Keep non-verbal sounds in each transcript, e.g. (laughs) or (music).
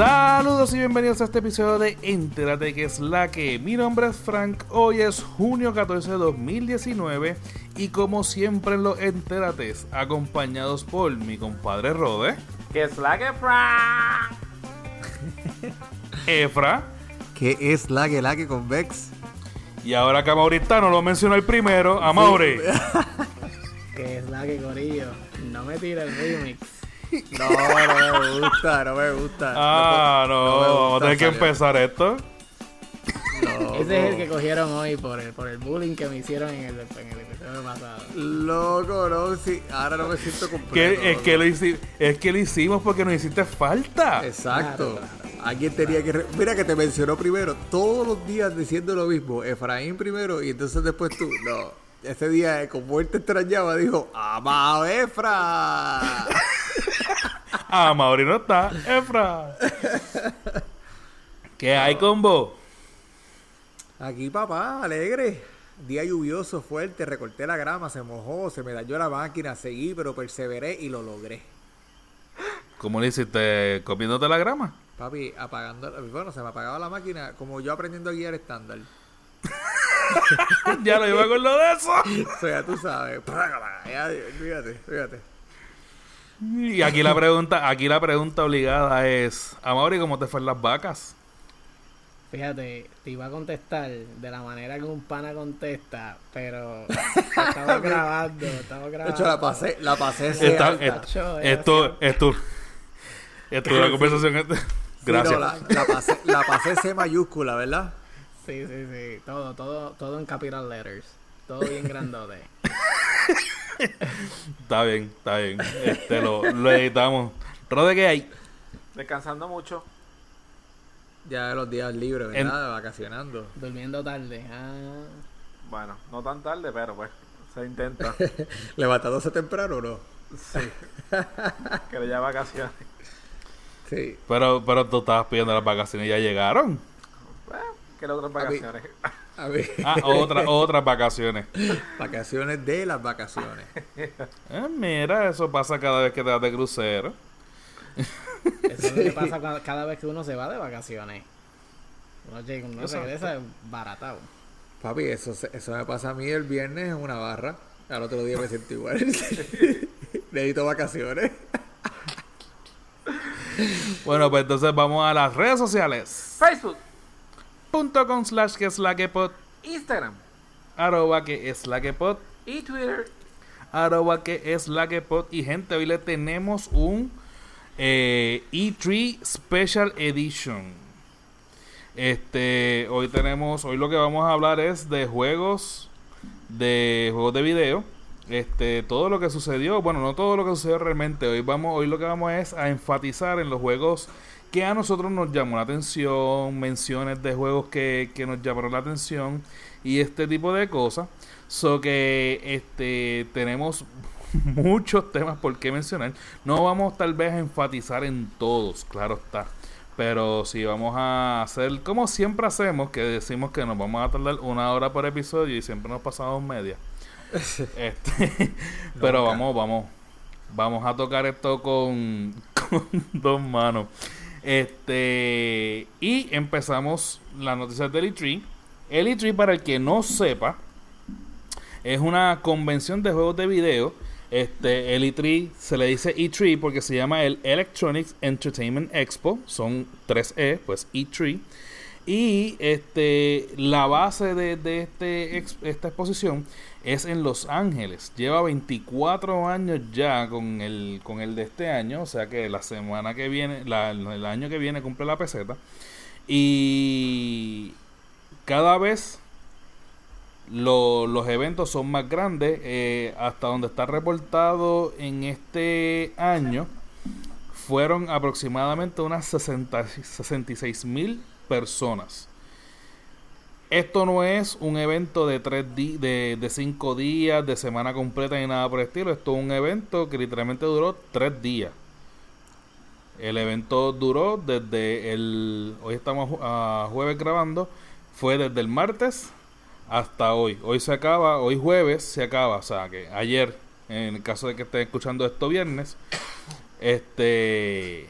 Saludos y bienvenidos a este episodio de Entérate que es la que. Mi nombre es Frank, hoy es junio 14 de 2019 y como siempre en los Entérates, acompañados por mi compadre Rode. Que es la que Frank. (laughs) Efra. Que es la que la que con Vex. Y ahora que Maurita no lo mencionó el primero, a Mauri. (laughs) que es la que Corillo. No me tira el remix. No, no me gusta, no me gusta. Ah, no, no me gusta, vamos a tener que empezar esto. No, Ese es el que cogieron hoy por el, por el bullying que me hicieron en el, en el episodio pasado. Loco, no, sí. Ahora no me siento completo. Es, que lo hici- es que lo hicimos porque nos hiciste falta. Exacto. Claro, Alguien tenía que. re- Mira que te mencionó primero, todos los días diciendo lo mismo. Efraín primero y entonces después tú. No. Ese día, eh, como él te extrañaba, dijo: ¡Amado Efra! (laughs) Ah, Mauri no está. Efra. ¿Qué hay con vos? Aquí, papá, alegre. Día lluvioso, fuerte, recorté la grama, se mojó, se me dañó la máquina, seguí, pero perseveré y lo logré. ¿Cómo le hiciste? ¿Comiéndote la grama? Papi, apagando, bueno, se me apagaba la máquina, como yo aprendiendo a guiar estándar. (laughs) ya lo iba con lo de eso. O sea, tú sabes. Ya, fíjate, fíjate. Y aquí la pregunta, aquí la pregunta obligada es, Amaury, ¿cómo te fue en las vacas? Fíjate, te iba a contestar de la manera que un pana contesta, pero (laughs) estamos grabando, estamos De grabando. hecho, la pasé, la pasé Esta- et- Yo, esto, esto, esto es una conversación. (laughs) Sí, Gracias. no, la, la pasé, la pasé C mayúscula, ¿verdad? Sí, sí, sí, todo, todo, todo en capital letters, todo bien grandote. (laughs) Está bien, está bien. Este, lo, lo editamos. Rode, ¿qué hay? Descansando mucho. Ya los días libres, ¿verdad? Vacacionando. Durmiendo tarde. Ah, Bueno, no tan tarde, pero pues se intenta. (laughs) ¿Levantándose temprano o no? Sí. (laughs) que ya vacaciones. Sí. Pero, pero tú estabas pidiendo las vacaciones y ya llegaron. Bueno, que las otras vacaciones. A ver, (laughs) Ah, otra, otras vacaciones. (laughs) vacaciones de las vacaciones. (laughs) Eh, mira, eso pasa cada vez que te vas de crucero. eso es lo que pasa cada vez que uno se va de vacaciones. Uno, llega, uno regresa baratado. Papi, eso, eso me pasa a mí el viernes en una barra. Al otro día me siento igual. Necesito vacaciones. Bueno, pues entonces vamos a las redes sociales. Facebook, Punto com slash que es la que pod, Instagram arroba que es la que pod, y Twitter. arroba que es la que pod. Y gente, hoy le tenemos un eh, E3 Special Edition. Este, hoy tenemos, hoy lo que vamos a hablar es de juegos, de juegos de video. Este, todo lo que sucedió, bueno, no todo lo que sucedió realmente. Hoy vamos, hoy lo que vamos es a enfatizar en los juegos que a nosotros nos llamó la atención, menciones de juegos que, que nos llamaron la atención y este tipo de cosas. So que este tenemos (laughs) muchos temas por qué mencionar. No vamos tal vez a enfatizar en todos, claro está. Pero sí vamos a hacer como siempre hacemos, que decimos que nos vamos a tardar una hora por episodio y siempre nos pasamos media. (laughs) Este, (laughs) pero vamos, vamos, vamos a tocar esto con, con dos manos. Este, y empezamos las noticias del E3. El E3, para el que no sepa, es una convención de juegos de video. Este, el E3 se le dice E3 porque se llama el Electronics Entertainment Expo. Son 3E, pues E3. Y este, la base de, de este, esta exposición es en Los Ángeles. Lleva 24 años ya con el, con el de este año. O sea que la semana que viene, el año que viene cumple la peseta. Y cada vez lo- los eventos son más grandes. eh, hasta donde está reportado en este año, fueron aproximadamente unas 60 66 mil personas. Esto no es un evento de tres di- de, de cinco días, de semana completa ni nada por el estilo. Esto es un evento que literalmente duró tres días. El evento duró desde el. Hoy estamos a jueves grabando. Fue desde el martes hasta hoy. Hoy se acaba, hoy jueves se acaba. O sea que ayer, en el caso de que estén escuchando esto viernes, este.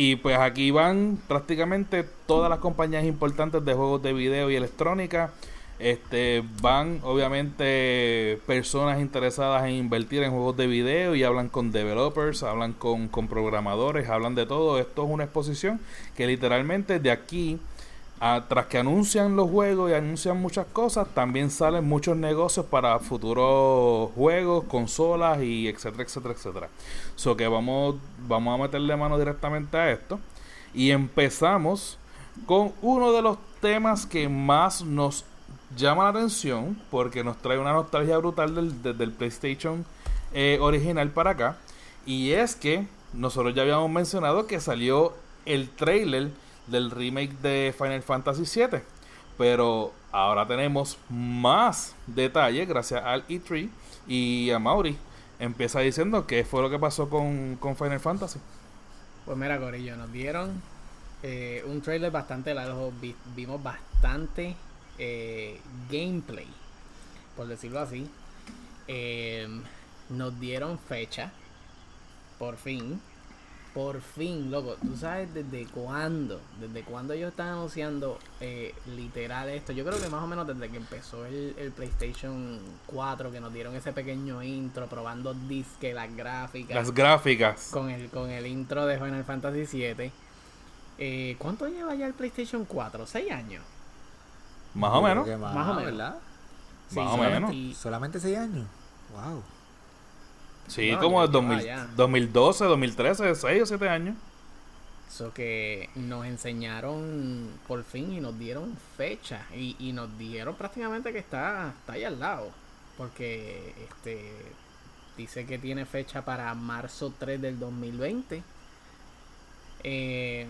Y pues aquí van prácticamente todas las compañías importantes de juegos de video y electrónica. Este, van obviamente personas interesadas en invertir en juegos de video y hablan con developers, hablan con, con programadores, hablan de todo. Esto es una exposición que literalmente de aquí a, tras que anuncian los juegos y anuncian muchas cosas, también salen muchos negocios para futuros juegos, consolas y etcétera, etcétera, etcétera. So que vamos, vamos a meterle mano directamente a esto. Y empezamos con uno de los temas que más nos llama la atención porque nos trae una nostalgia brutal del, del, del PlayStation eh, original para acá. Y es que nosotros ya habíamos mencionado que salió el trailer del remake de Final Fantasy VII. Pero ahora tenemos más detalles gracias al E3 y a Mauri. Empieza diciendo qué fue lo que pasó con, con Final Fantasy. Pues mira, Corillo, nos dieron eh, un trailer bastante largo. Vi- vimos bastante eh, gameplay, por decirlo así. Eh, nos dieron fecha, por fin. Por fin, loco. ¿Tú sabes desde cuándo? Desde cuándo ellos están anunciando eh, literal esto. Yo creo que más o menos desde que empezó el, el PlayStation 4, que nos dieron ese pequeño intro, probando disque, las gráficas Las gráficas. con el, con el intro de Final Fantasy VII. Eh, ¿Cuánto lleva ya el PlayStation 4? ¿6 años? Más o menos. más, Más o menos. ¿verdad? Sí, Más o solamente- menos. y- Solamente 6 años. Wow. Sí, No, como ya de 2000 lleva ya. 2012, 2013, 6 o 7 años. So que nos enseñaron por fin y nos dieron fecha. Y, y nos dijeron prácticamente que está, está ahí al lado. Porque este dice que tiene fecha para marzo 3 del 2020. Eh,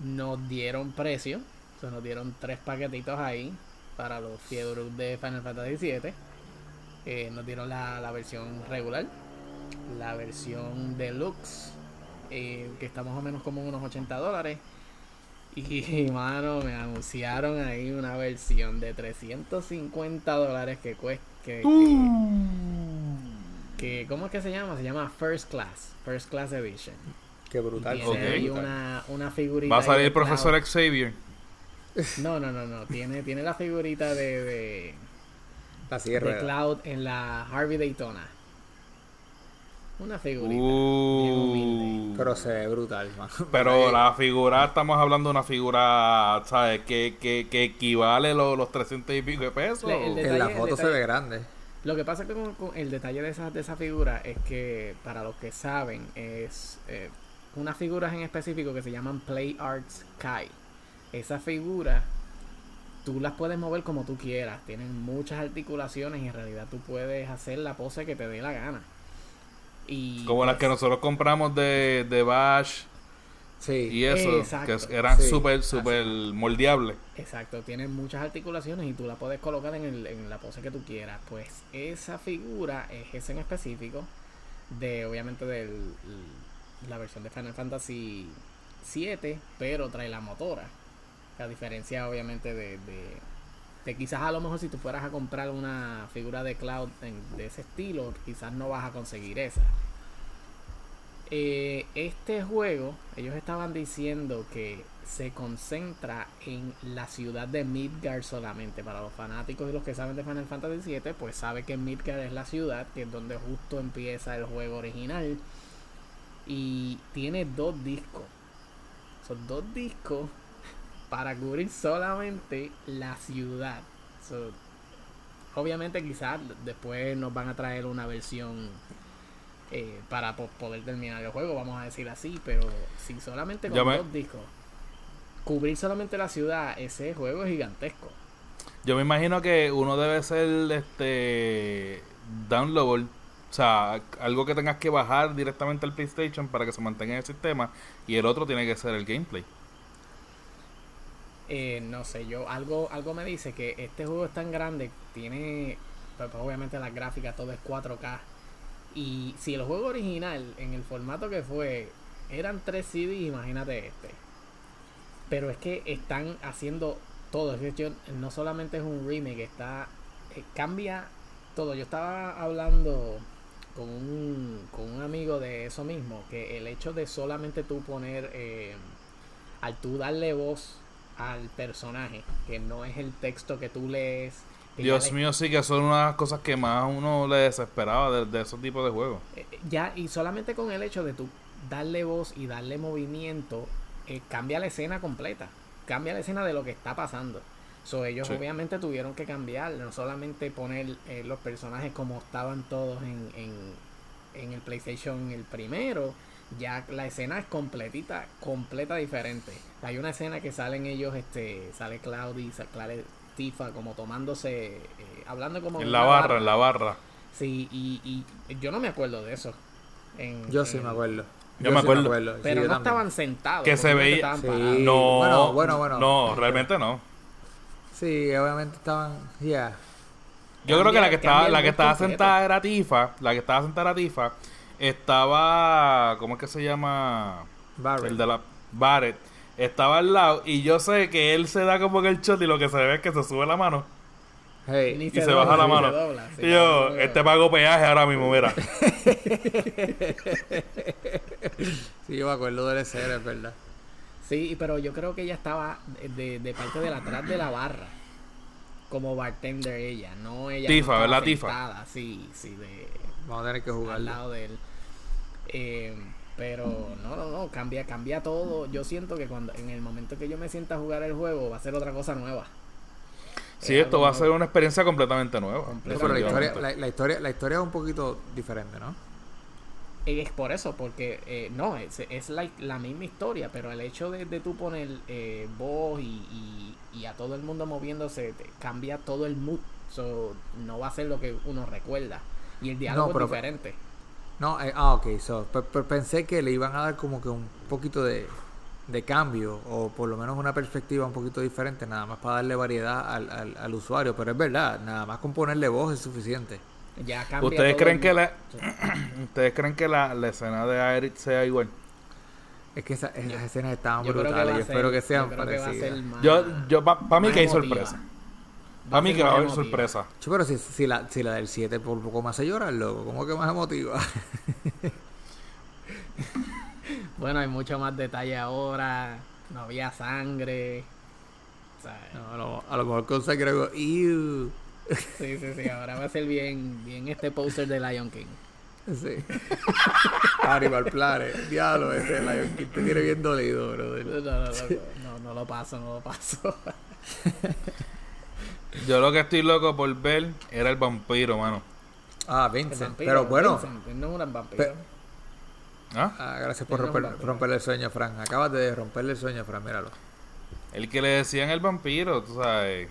nos dieron precio. O sea, nos dieron tres paquetitos ahí para los fiebros de Final Fantasy VII. Eh, nos dieron la, la versión regular, la versión deluxe, eh, que está más o menos como unos 80 dólares. Y, (laughs) mano, me anunciaron ahí una versión de 350 dólares que cuesta. Que, que, que- ¿Cómo es que se llama? Se llama First Class, First Class Edition. Qué brutal. Tiene Ok. ahí una, una figurita. Va a salir de el profesor. Xavier. No, no, no, no. Tiene, tiene la figurita de, de, La de sierra. Cloud en la Harvey Daytona. Una figurita. bien Uh, humilde. Pero se ve brutal, man. (laughs) pero la figura, estamos hablando de una figura, ¿sabes? Que, que, que equivale lo- los 300 y pico de pesos. Le- En la foto se ve grande. Lo que pasa con, con el detalle de esa, de esa figura es que, para los que saben, es eh, unas figuras en específico que se llaman Play Arts Kai. Esa figura, tú las puedes mover como tú quieras. Tienen muchas articulaciones y en realidad tú puedes hacer la pose que te dé la gana. Y Como las pues, que nosotros compramos de, de Bash Sí. y eso, Exacto. que eran Sí. súper, súper moldeables. Exacto, tienen muchas articulaciones y tú la puedes colocar en, el- en la pose que tú quieras. Pues esa figura es esa en específico de obviamente de la versión de Final Fantasy 7, pero trae la motora. A diferencia obviamente de, de, de quizás a lo mejor si tú fueras a comprar una figura de Cloud en- de ese estilo, quizás no vas a conseguir esa. Eh, este juego, ellos estaban diciendo que se concentra en la ciudad de Midgard solamente. Para los fanáticos y los que saben de Final Fantasy VII, pues sabe que Midgard es la ciudad, que es donde justo empieza el juego original. Y tiene dos discos. Son dos discos para cubrir solamente la ciudad. So, obviamente quizás después nos van a traer una versión eh, para po- poder terminar el juego, vamos a decir así, pero si solamente con me- dos discos, cubrir solamente la ciudad, ese juego es gigantesco. Yo me imagino que uno debe ser este downloadable, o sea, algo que tengas que bajar directamente al PlayStation para que se mantenga en el sistema y el otro tiene que ser el gameplay. Eh, no sé, yo algo algo me dice que este juego es tan grande, tiene pues, pues, obviamente las gráficas todo es 4K y si el juego original en el formato que fue eran 3 CDs, imagínate este. Pero es que están haciendo todo, es no solamente es un remake, está eh, cambia todo. Yo estaba hablando con, un, con un amigo de eso mismo, que el hecho de solamente tú poner, eh, al tú darle voz al personaje, que no es el texto que tú lees. que Dios le- mío, sí que son una de las cosas que más uno le desesperaba de, de esos tipos de juegos. eh, ya, y solamente con el hecho de tú darle voz y darle movimiento, eh, cambia la escena completa. Cambia la escena de lo que está pasando. So, ellos Sí. obviamente tuvieron que cambiar, no solamente poner eh, los personajes como estaban todos en, en, en el PlayStation el primero, ya la escena es completita, completa diferente. Hay una escena que salen ellos, este, sale Cloudy, sale Tifa como tomándose, eh, hablando como En la barra, en la barra. Sí, y, y yo no me acuerdo de eso. En- Yo sí en- me acuerdo. Yo me sí acuerdo. Pero no también. estaban sentados. Que se veía- Sí. parados. No, Bueno, bueno, bueno. No, realmente no. Sí, obviamente estaban. Ya. Yo creo que la que estaba, la que estaba completo. sentada era Tifa, la que estaba sentada era Tifa, estaba, ¿cómo es que se llama? Barrett. El de la Barrett. Estaba al lado y yo sé que él se da como que el shot y lo que se ve es que se sube la mano Hey. Y se, baja la mano. se dobla, sí, y yo, no, este pago peaje ahora mismo, mira. (laughs) Sí, yo me acuerdo de la escena, es verdad. Sí, pero yo creo que ella estaba de, de parte de la atrás de la barra. Como bartender ella, no ella. Tifa, no ¿verdad, Tifa? Sí, sí, de, Vamos a tener que al jugarlo. lado de él. Eh, pero no, no, no, cambia, cambia todo. Yo siento que cuando en el momento que yo me sienta a jugar el juego va a ser otra cosa nueva. Sí, Es esto va a ser una experiencia completamente nueva. Completamente. Pero la historia, la, la historia, la historia es un poquito diferente, ¿no? Es por eso, porque eh, no, es, es la, la misma historia, pero el hecho de, de tú poner eh, voz y, y, y a todo el mundo moviéndose, te cambia todo el mood. So, no va a ser lo que uno recuerda. Y el diálogo pero- es diferente. No, eh, ah, ok. So, pe- pe- pensé que le iban a dar como que un poquito de, de cambio o por lo menos una perspectiva un poquito diferente, nada más para darle variedad al, al, al usuario. Pero es verdad, nada más con ponerle voz es suficiente. Ya cambia ¿Ustedes creen el que la, (clears throat) ¿Ustedes creen que la, la escena de Aerith sea igual? Es que esa- esas escenas estaban Yo creo que brutales. Yo espero que sean yo parecidas. Yo, yo, para mí más que hay emotiva. sorpresa. A mí que va a haber sorpresa. Chico, pero si, si, la, si la del 7 por poco más se llora, loco, ¿cómo que más emotiva? (laughs) Bueno, hay mucho más detalle ahora. No había sangre. O sea, No, no, a lo mejor con sangre. Sí, sí, sí. Ahora va a ser bien, bien este póster de Lion King. Sí. (laughs) Animal Planet, diablo, ese Lion King te tiene bien dolido, brother. No, no, no, no, no lo paso, no lo paso. (laughs) Yo lo que estoy loco por ver era el vampiro, mano. Ah, Vincent. vampiro, Pero bueno, Vincent, no es un vampiro. Pe- ¿Ah? ah, gracias por romper, romperle el sueño, Fran. Acabas de romperle el sueño, Fran, míralo. El que le decían el vampiro, tú sabes.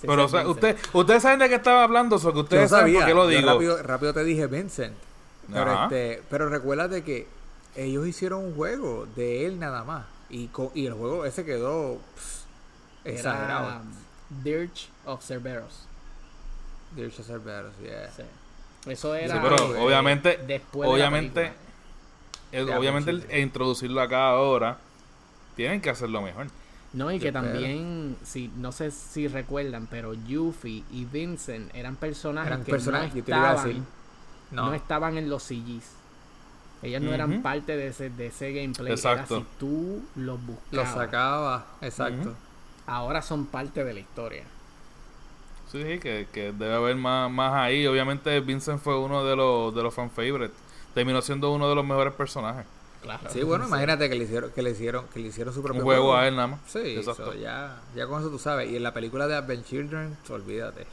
Sí, Pero, o sea, usted, ustedes saben de qué estaba hablando, eso que Yo ustedes saben sabía, por qué lo yo digo. rápido, rápido te dije Vincent. Pero, este, pero recuérdate que ellos hicieron un juego de él nada más. Y, y el juego ese quedó pss, exagerado. Era Dirge of Cerberus. Dirge of Cerberus, yeah. Sí. Eso Sí, era. pero eh, obviamente, después de la obviamente, Ya, obviamente el- principio. introducirlo acá ahora, tienen que hacerlo mejor. No, y Yo que espero. también, si, no sé si recuerdan, pero Yuffie y Vincent eran personajes Eran que personajes no estaban, decir. no. No, estaban en los CGs. Ellos no eran parte de ese, de ese gameplay. Exacto. Era si tú los lo buscabas. sacaba, exacto. Ujú. Ahora son parte de la historia. Sí, sí, que, que debe haber más, más ahí. Obviamente Vincent fue uno de los, de los fan favorites. Terminó siendo uno de los mejores personajes. Claro. Sí, bueno, imagínate que le hicieron, que le hicieron, que le hicieron su propio Un juego a él nada más. Sí, Exacto. so, ya, ya con eso tú sabes. Y en la película de Advent Children, olvídate.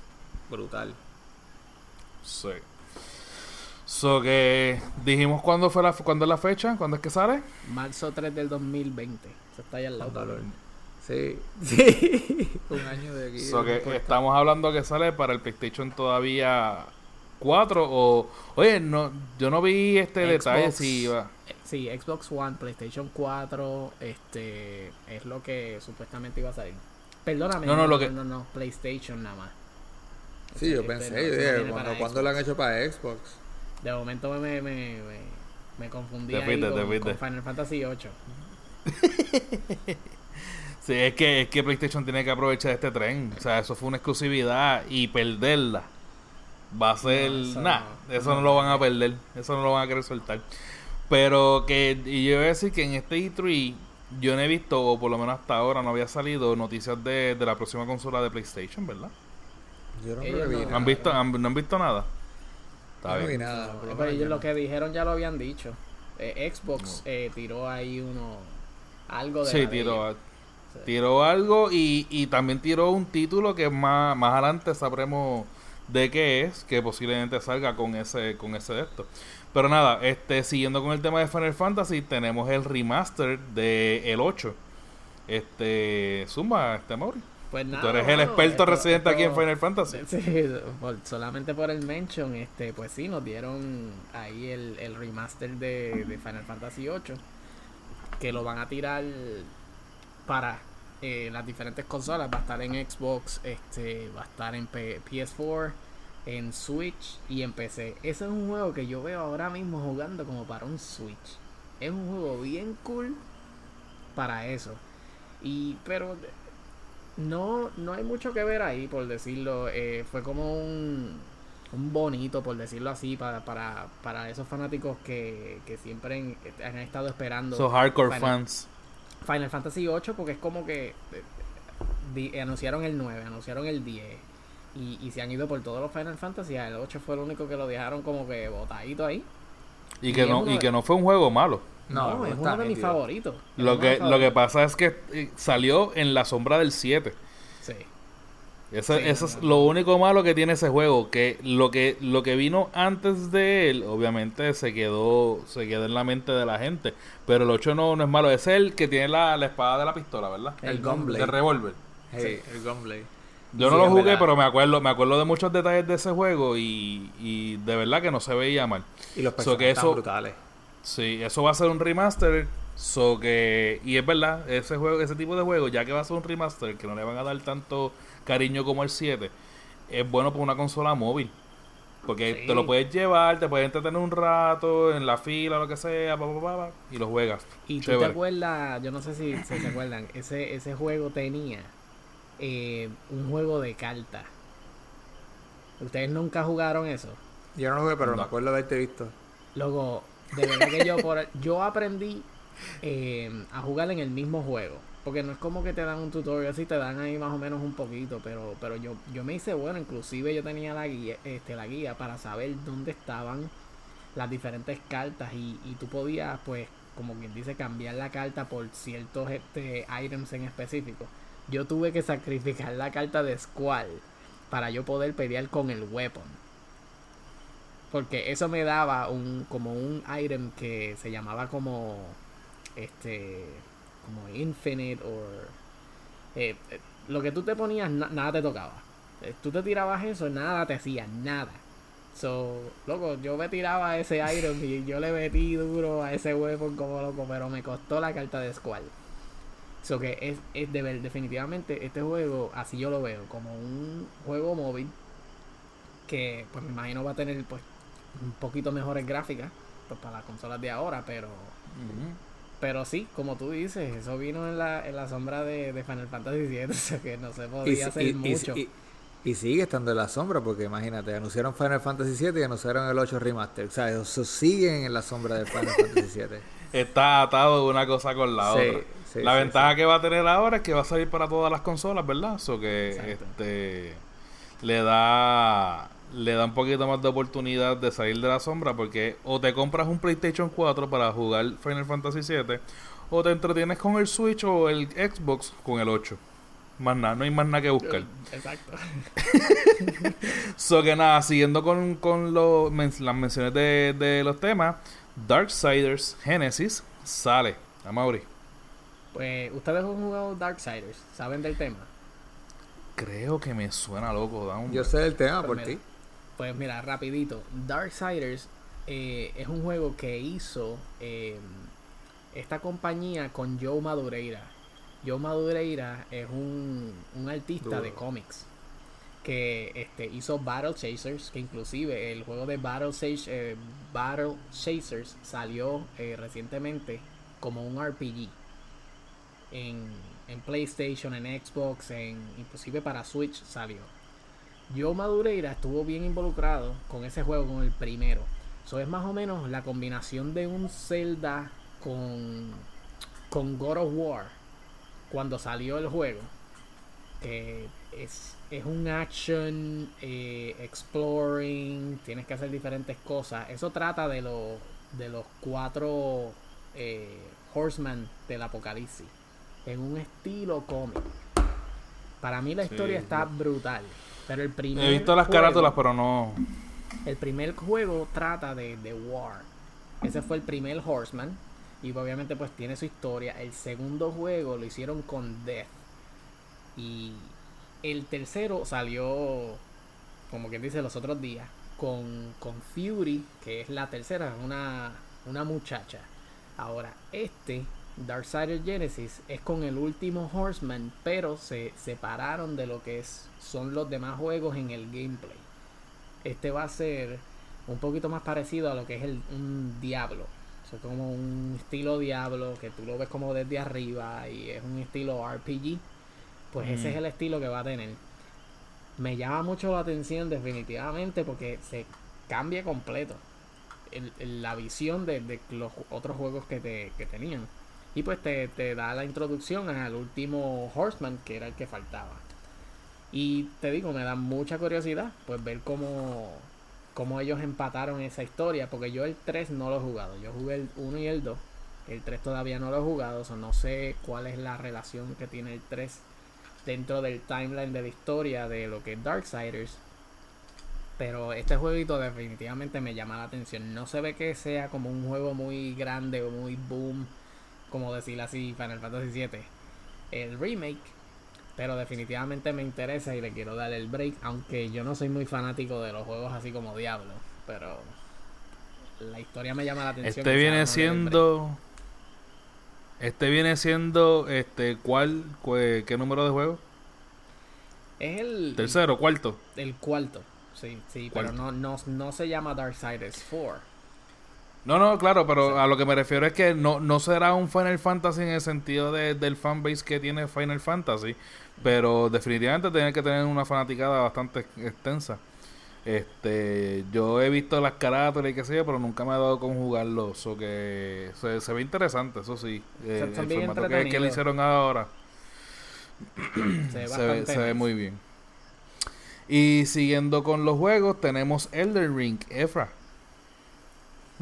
Brutal. Sí. So que dijimos cuándo fue la cuándo es la fecha, cuándo es que sale. Marzo 3 del 2020. Eso está ahí al lado. Sí, sí. (laughs) Un año de aquí. So que estamos hablando que sale para el PlayStation todavía 4 o oye, no yo no vi este Xbox. detalle si iba. Sí, Xbox One, PlayStation 4, este es lo que supuestamente iba a salir. Perdóname, No, no, lo que- no, no, PlayStation nada más. Sí, yo pensé, yo viene cuando, para cuando lo han hecho para Xbox? De momento me, me, me, me, confundí Te ahí con Final Fantasy 8. (laughs) Sí, es que es que PlayStation tiene que aprovechar este tren, o sea, eso fue una exclusividad y perderla va a ser... No, no. eso no lo van a perder. Eso no lo van a querer soltar. Pero que... Y yo voy a decir que en este E3 yo no he visto, o por lo menos hasta ahora no había salido noticias de, de la próxima consola de PlayStation, ¿verdad? Yo no creo que vi no- ¿No nada. han visto, han- no han visto nada? Está No vi nada. Pero ellos lo que dijeron ya lo habían dicho. Eh, Xbox eh, tiró ahí uno. Algo de. Sí, la de tiró, ellos. tiró algo y, y también tiró un título que más, más adelante sabremos de qué es, que posiblemente salga con ese con ese de esto. Pero nada, este siguiendo con el tema de Final Fantasy, tenemos el remaster de el 8. Este, Zumba, este Mauri. Pues nada. Tú eres el experto esto- residente aquí en Final Fantasy. (laughs) Sí, por- solamente por el mention, este, pues sí, nos dieron ahí el, el remaster de, de Final Fantasy VIII, que lo van a tirar para eh, las diferentes consolas, va a estar en Xbox, este, va a estar en P- PS4, en Switch y en PC. Ese es un juego que yo veo ahora mismo jugando como para un Switch. Es un juego bien cool para eso. Y pero no, no hay mucho que ver ahí, por decirlo. Eh, fue como un, un bonito, por decirlo así, para, para, para esos fanáticos que, que siempre han, han estado esperando So hardcore fans. Final Fantasy VIII, porque es como que eh, di- anunciaron el 9, anunciaron el 10. Y, y se han ido por todos los Final Fantasy. El 8 fue el único que lo dejaron como que botadito ahí. Y y que no y de- que no fue un juego malo. No, No, es está uno de mis favoritos. Lo que lo que pasa es que eh, salió en la sombra del 7. Sí. Sí, eso no, es lo único malo que tiene ese juego, que lo que lo que vino antes de él, obviamente se quedó se quedó en la mente de la gente, pero el 8 no, no es malo, es el que tiene la, la espada de la pistola, ¿verdad? El El Gunblade. De revólver. Hey, el Gunblade. Yo Sí, no lo jugué, pero me acuerdo me acuerdo de muchos detalles de ese juego y, y de verdad que no se veía mal. Y los So personajes que están eso- brutales. Sí, eso va a ser un remaster, so que y es verdad, ese juego ese tipo de juego, ya que va a ser un remaster que no le van a dar tanto cariño como el 7, es bueno para una consola móvil. Porque Sí. te lo puedes llevar, te puedes entretener un rato en la fila, lo que sea, pa, pa, pa, pa, y lo juegas. Y tú te acuerdas, yo no sé si, se acuerdan, ese, ese juego tenía eh, un juego de cartas. ¿Ustedes nunca jugaron eso? Yo no lo jugué, pero No. me acuerdo de haberte visto. Luego, de verdad que yo por yo aprendí eh, a jugar en el mismo juego. Porque no es como que te dan un tutorial, sí te dan ahí más o menos un poquito, pero pero yo yo me hice bueno, inclusive yo tenía la guía, este la guía para saber dónde estaban las diferentes cartas y, y tú podías pues como quien dice cambiar la carta por ciertos este items en específico. Yo tuve que sacrificar la carta de Squall para yo poder pelear con el weapon. Porque eso me daba un como un item que se llamaba como este como infinite o eh, eh, lo que tú te ponías na- nada te tocaba. Eh, Tú te tirabas eso, nada te hacía, nada. So, loco, yo me tiraba ese item y yo le metí duro a ese weapon como loco, pero me costó la carta de Squall. So que es, es de ver, definitivamente este juego, así yo lo veo, como un juego móvil que pues me imagino va a tener pues un poquito mejores gráficas pues, para las consolas de ahora, pero. Pero sí, como tú dices, eso vino en la, en la sombra de, de Final Fantasy VII, (laughs) o sea que no se podía hacer y- y- mucho. y- y sigue estando en la sombra, porque imagínate, anunciaron Final Fantasy VII y anunciaron el 8 Remaster. O sea, eso siguen en la sombra de Final Fantasy VII. (laughs) Está atado de una cosa con la Sí, otra. sí, la sí, ventaja sí. que va a tener ahora es que va a salir para todas las consolas, ¿verdad? Eso que Exacto. este le da le da un poquito más de oportunidad de salir de la sombra porque o te compras un PlayStation 4 para jugar Final Fantasy 7 o te entretienes con el Switch o el Xbox con el 8. Más nada, no hay más nada que buscar. Exacto. (laughs) So que nada, siguiendo con, con lo- men- las menciones de, de los temas, Darksiders Genesis sale. A Mauri. Pues ustedes han jugado Darksiders, ¿saben del tema? Creo que me suena loco, da un- Yo sé el tema Pues por ti. Pues mira, rapidito. Darksiders eh, es un juego que hizo eh, esta compañía con Joe Madureira. Joe Madureira es un, un artista de cómics que este, hizo Battle Chasers, que inclusive el juego de Battle, Chas- eh, Battle Chasers salió eh, recientemente como un RPG en, en PlayStation, en Xbox, en, inclusive para Switch salió. Joe Madureira estuvo bien involucrado con ese juego, con el primero. Eso es más o menos la combinación de un Zelda con, con God of War cuando salió el juego. Que es, es un action, eh, exploring, tienes que hacer diferentes cosas. Eso trata de, los de los cuatro eh, Horsemen del Apocalipsis. En un estilo cómic. Para mí la Sí, historia está brutal. Pero el primer He visto las juego- carátulas, pero no. el primer juego trata de, de War. Ese fue el primer Horseman. Y obviamente pues tiene su historia. El segundo juego lo hicieron con Death. Y el tercero salió, como quien dice, los otros días. Con, con Fury, que es la tercera, una, una muchacha. Ahora, este, Darksider Genesis, es con el último Horseman, pero se separaron de lo que es, son los demás juegos en el gameplay este va a ser un poquito más parecido a lo que es el, un Diablo. O sea, como un estilo Diablo que tú lo ves como desde arriba y es un estilo RPG. Pues ese es el estilo que va a tener. Me llama mucho la atención definitivamente porque se cambia completo el- el- la visión de, de los otros juegos que, te, que tenían. Y pues te, te da la introducción al último Horseman que era el que faltaba. Y te digo, me da mucha curiosidad pues ver cómo, cómo ellos empataron esa historia. Porque yo el 3 no lo he jugado. Yo jugué el 1 y el 2. El 3 todavía no lo he jugado. O sea, no sé cuál es la relación que tiene el 3 dentro del timeline de la historia de lo que es Darksiders. Pero este jueguito definitivamente me llama la atención. No se ve que sea como un juego muy grande o muy boom. Como decir así, Final Fantasy VII. El remake. Pero definitivamente me interesa y le quiero dar el break. Aunque yo no soy muy fanático de los juegos así como Diablo. Pero la historia me llama la atención. Este viene siendo. Este viene siendo. Este, ¿cuál? cue- ¿Qué número de juego? Es el, Tercero, cuarto. el cuarto. Sí, sí, pero no, no, no se llama Darksiders 4. No, no, claro, pero a lo que me refiero es que no, no será un Final Fantasy en el sentido de- del fanbase que tiene Final Fantasy, pero definitivamente tiene que tener una fanaticada bastante extensa. Este, yo he visto las carátulas y qué sé yo, pero nunca me ha dado con jugarlo, o que se, se ve interesante, eso sí. Eh, Son- son el bien formato que, que le hicieron ahora (clears throat) Se ve se ve, se ve muy bien. Y siguiendo con los juegos, tenemos Elden Ring, Efra.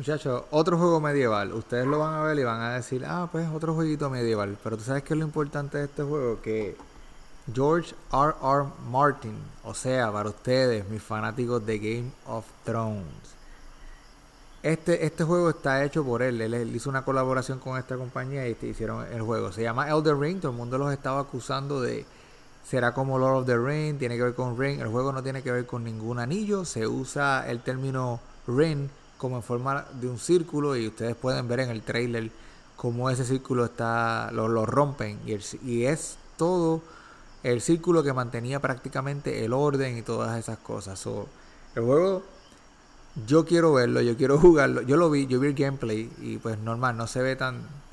Muchachos, otro juego medieval. Ustedes lo van a ver y van a decir, ah, pues otro jueguito medieval. Pero tú sabes que es lo importante de este juego, que George R. R. Martin, o sea, para ustedes, mis fanáticos de Game of Thrones, este, este juego está hecho por él. él. él hizo una colaboración con esta compañía y te hicieron el juego. Se llama Elden Ring. Todo el mundo los estaba acusando de será como Lord of the Ring, tiene que ver con Ring. El juego no tiene que ver con ningún anillo. Se usa el término Ring como en forma de un círculo y ustedes pueden ver en el trailer cómo ese círculo está lo, lo rompen y, el- y es todo el círculo que mantenía prácticamente el orden y todas esas cosas. So, el juego yo quiero verlo, yo quiero (laughs) jugarlo. Yo lo vi, yo vi el gameplay y pues normal, no se ve tan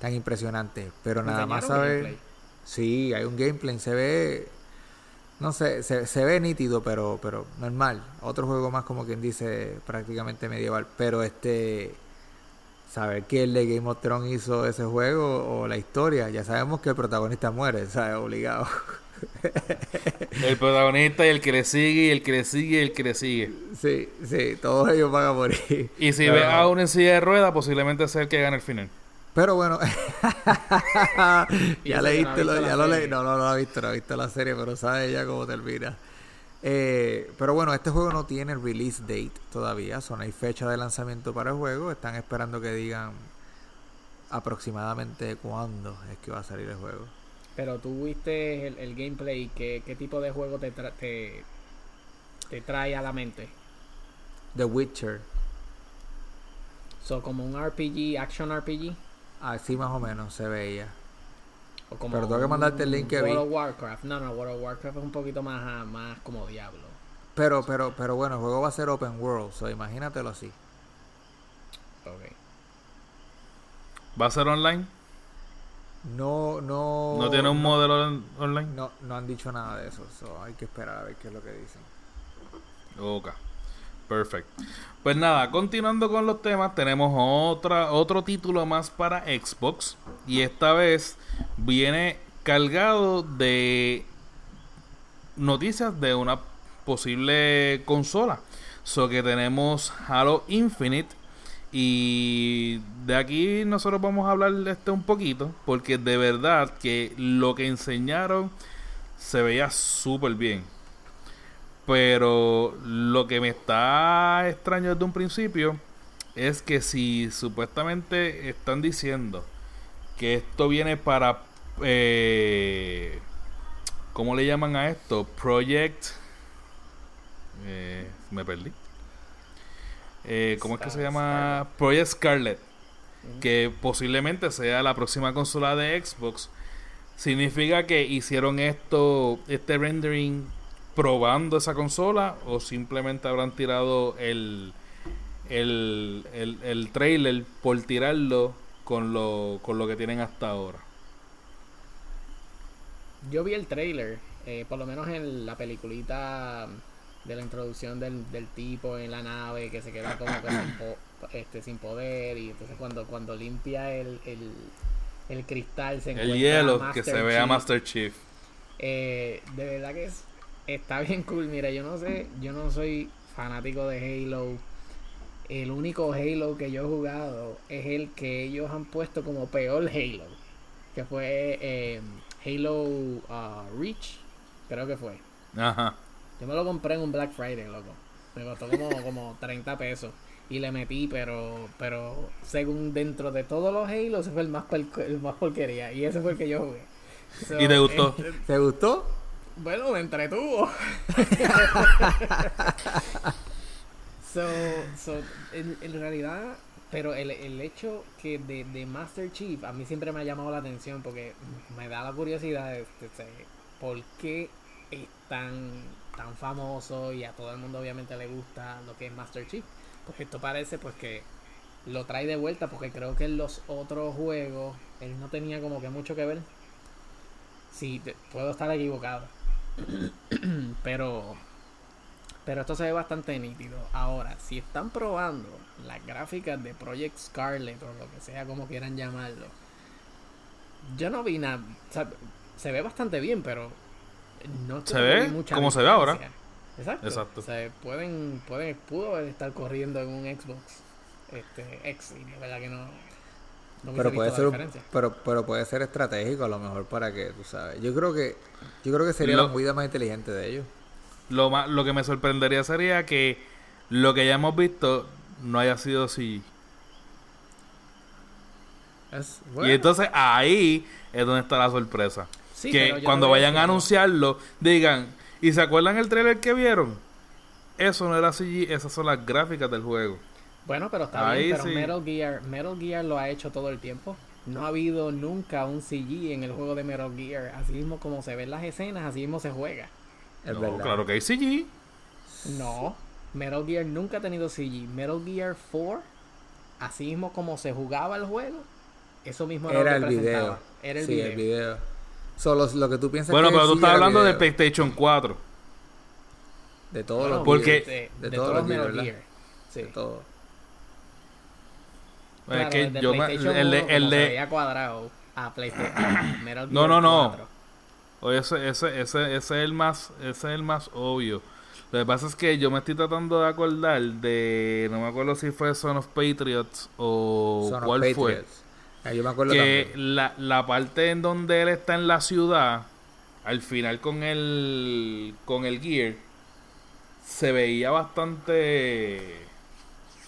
tan impresionante, pero nada más ¿Enseñaron saber? Sí, hay un gameplay, se ve no sé, se, se ve nítido, pero pero normal. Otro juego más como quien dice prácticamente medieval, pero este saber que el de Game of Thrones hizo ese juego o la historia, ya sabemos que el protagonista muere, ¿sabes? Obligado. (laughs) El protagonista y el que le sigue, y el que le sigue, y el que le sigue. Sí, sí, todos ellos van a morir. Y si Pero- ve a uno en silla de rueda, posiblemente sea el que gane el final. Pero bueno, (laughs) ya no leíste, lo, la ya lo leí, no, no, no lo ha visto, no ha visto la serie, pero sabe ya cómo termina. Eh, pero bueno, este juego no tiene release date todavía, son hay fecha de lanzamiento para el juego, están esperando que digan aproximadamente cuándo es que va a salir el juego. Pero tú viste el, el gameplay, ¿qué, ¿qué tipo de juego te, tra- te, te trae a la mente? The Witcher, So, como un RPG, action RPG. Así más o menos se veía. O como Pero tengo que mandarte el link que World vi. of Warcraft. No, no, World of Warcraft es un poquito más, más como Diablo. Pero, pero, pero bueno, el juego va a ser open world, so imagínatelo así. Ok. ¿Va a ser online? No, no. ¿No tiene un modelo on- online? No, no han dicho nada de eso. so hay que esperar a ver qué es lo que dicen. Ok. Perfecto. Pues nada, continuando con los temas, tenemos otra, otro título más para Xbox. Y esta vez viene cargado de noticias de una posible consola. So que tenemos Halo Infinite. Y de aquí nosotros vamos a hablar de este un poquito. Porque de verdad que lo que enseñaron se veía súper bien. Pero lo que me está extraño desde un principio es que si supuestamente están diciendo que esto viene para... Eh, ¿Cómo le llaman a esto? Project... eh, me perdí. Eh, ¿Cómo es que se llama? Project Scarlet. Que posiblemente sea la próxima consola de Xbox. Significa que hicieron esto, este rendering probando esa consola o simplemente habrán tirado el, el, el, el trailer por tirarlo con lo, con lo que tienen hasta ahora. Yo vi el trailer, eh, por lo menos en la peliculita de la introducción del, del tipo en la nave que se queda como que sin, po- este, sin poder y entonces cuando, cuando limpia el, el, el cristal se El encuentra hielo, Master que se vea Chief. Master Chief. Eh, de verdad que es, está bien cool. Mira, yo no sé, yo no soy fanático de Halo. El único Halo que yo he jugado es el que ellos han puesto como peor Halo. Que fue eh, Halo ah, Reach, creo que fue. Ajá. Yo me lo compré en un Black Friday, loco. Me costó como, (laughs) como 30 pesos. Y le metí, pero pero según dentro de todos los Halo, ese fue el más, el más porquería. Y ese fue el que yo jugué. So, ¿Y te gustó? ¿Te gustó? Bueno, me entretuvo. (laughs) so, so, en, en realidad, pero el, el hecho que de, de Master Chief a mí siempre me ha llamado la atención porque me da la curiosidad de, de- de por qué es tan, tan famoso y a todo el mundo obviamente le gusta lo que es Master Chief. Pues esto parece pues que lo trae de vuelta porque creo que en los otros juegos él no tenía como que mucho que ver. Sí, te- puedo estar equivocado. (clears throat) pero pero esto se ve bastante nítido. Ahora, si están probando las gráficas de Project Scarlet o lo que sea como quieran llamarlo, yo no vi nada. o sea, se ve bastante bien, pero no Se ve mucha como se ve ahora. Exacto. Exacto. O sea, pueden, pueden, pudo estar corriendo en un Xbox este, X y de verdad que no. No Pero puede ser un- pero, pero puede ser estratégico a lo mejor para que, tú sabes. Yo creo que yo creo que sería Lo- la movida más inteligente de ellos. Lo, más, lo que me sorprendería sería que lo que ya hemos visto no haya sido así. Es, Y entonces ahí es donde está la sorpresa. Sí, que cuando vayan a anunciarlo, digan, ¿y se acuerdan el trailer que vieron? Eso no era CG, esas son las gráficas del juego. Bueno, pero está Ahí bien, pero sí. Metal Gear, Metal Gear lo ha hecho todo el tiempo. No ha habido nunca un CG en el juego de Metal Gear. Así mismo como se ven las escenas, así mismo se juega. es No, verdad. claro que hay CG. No, Metal Gear nunca ha tenido CG. Metal Gear 4, así mismo como se jugaba el juego, eso mismo era, Era lo el video. Era el sí, video. el video. Solo lo que tú piensas Bueno, que pero tú estás hablando de. PlayStation 4. De todos Bueno, los Porque- videos, de, de de todos todos los los Metal Gear. Sí. de todo. Claro, es que el de yo me, PlayStation el de, 1 el de- cuadrado a PlayStation (clears throat) Metal No, no, no. 4. Oye, ese, ese, ese, ese es el más, ese es el más obvio. Lo que pasa es que yo me estoy tratando de acordar de, no me acuerdo si fue Son of Patriots o Son cuál fue. Ah, yo me acuerdo que también. la, la parte en donde él está en la ciudad, al final con el con el gear, se veía bastante,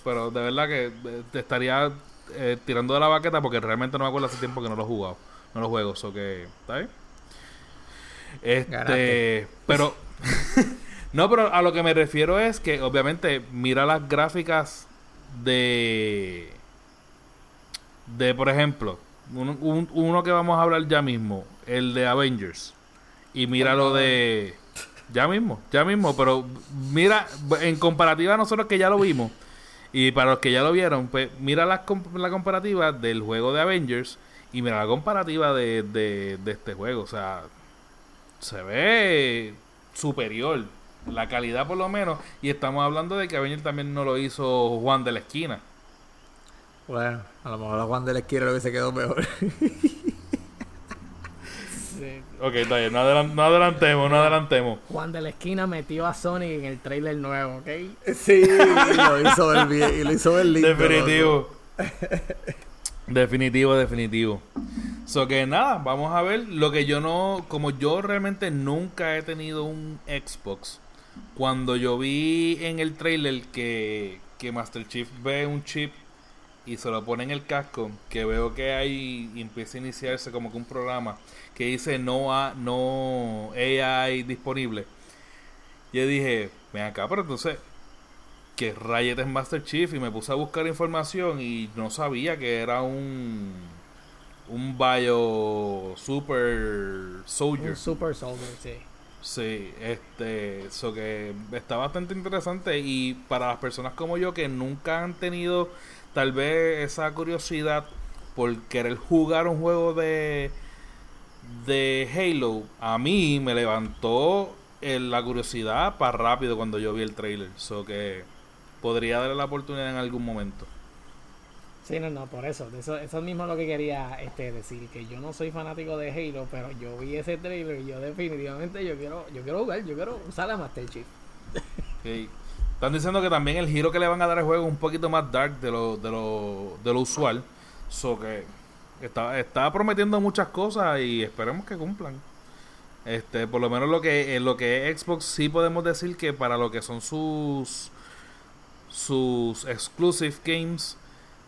pero de verdad que eh, te estaría eh, tirando de la baqueta porque realmente no me acuerdo hace tiempo que no lo he jugado, no lo juego, eso que está bien. Este, pero (laughs) no, pero a lo que me refiero es que obviamente mira las gráficas de de por ejemplo un- uno que vamos a hablar ya mismo el de Avengers y mira lo de ya mismo ya mismo pero mira en comparativa a nosotros que ya lo vimos y para los que ya lo vieron pues mira com- la comparativa del juego de Avengers Y mira la comparativa de, de, de este juego, o sea, se ve superior, la calidad por lo menos, y estamos hablando de que Avengers también no lo hizo Juan de la esquina. Bueno, a lo mejor a Juan de la esquina lo hubiese quedado mejor. (laughs) Ok, está bien, no, adelan- no adelantemos, no adelantemos. Juan de la esquina metió a Sonic en el trailer nuevo, ¿ok? sí, y lo hizo ver bien, y lo hizo ver lindo. Definitivo. definitivo, definitivo. So que nada, vamos a ver. Lo que yo no, como yo realmente nunca he tenido un Xbox, cuando yo vi en el trailer que, que Master Chief ve un chip y se lo pone en el casco, que veo que hay y empieza a iniciarse como que un programa que dice no, a, no AI disponible. Yo dije, ven acá, pero entonces que Riot es Master Chief y me puse a buscar información y no sabía que era un un bio super soldier. Un Super Soldier, sí. Sí, este, eso que está bastante interesante y para las personas como yo que nunca han tenido tal vez esa curiosidad por querer jugar un juego de de Halo, a mí me levantó la curiosidad para rápido cuando yo vi el trailer, so que podría darle la oportunidad en algún momento. Sí, no, no, por eso. Eso, eso mismo es lo que quería este, decir. Que yo no soy fanático de Halo, pero yo vi ese trailer y yo definitivamente yo quiero, yo quiero jugar, yo quiero usar la Master Chief. Sí. Están diciendo que también el giro que le van a dar al juego es un poquito más dark de lo, de lo, de lo usual. So que está, prometiendo muchas cosas y esperemos que cumplan. Este, por lo menos lo que en lo que es Xbox sí podemos decir que para lo que son sus sus exclusive games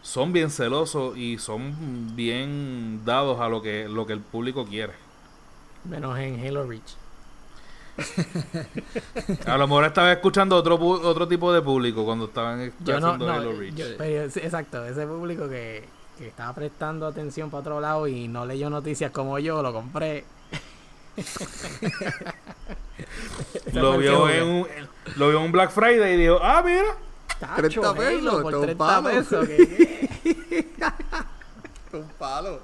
son bien celosos y son bien dados a lo que lo que el público quiere. Menos en Halo Reach. (laughs) A lo mejor estaba escuchando otro otro tipo de público cuando estaban Yo no, haciendo no, Halo Reach. yo- pero sí, exacto, ese público que, que estaba prestando atención para otro lado y no leyó noticias como yo, lo compré. (laughs) Lo vio en un lo vio en un Black Friday y dijo, ah, mira. Tacho, 30 Halo pesos, por esto es un 30 palo. pesos. (laughs) Un palo.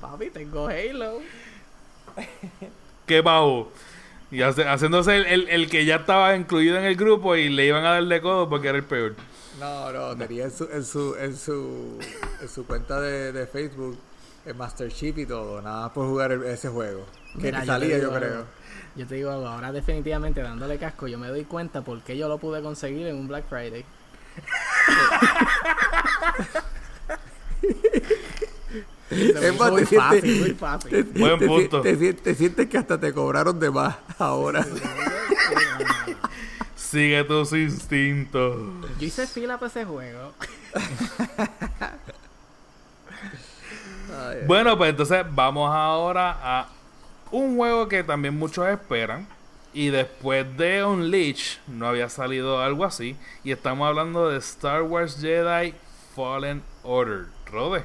Papi, tengo Halo. Qué bajo. Y hace- haciéndose el, el- el que ya estaba incluido en el grupo y le iban a dar de codo porque era el peor. No, no, tenía en su, en su, en su, en su cuenta de, de Facebook el Master Chief y todo, nada más por jugar el- ese juego. Que Mira, yo salía, yo, digo creo. Yo te digo algo, ahora definitivamente dándole casco, yo me doy cuenta por qué yo lo pude conseguir en un Black Friday. (laughs) Es más, muy te fácil, sientes- muy fácil. Te, Buen te- punto. Te, te- te sientes que hasta te cobraron de más ahora. Sigue tus instintos. Yo hice fila para ese juego. Bueno, pues entonces vamos ahora a un juego que también muchos esperan. Y después de Unleash no había salido algo así. Y estamos hablando de Star Wars Jedi Fallen Order. Rode.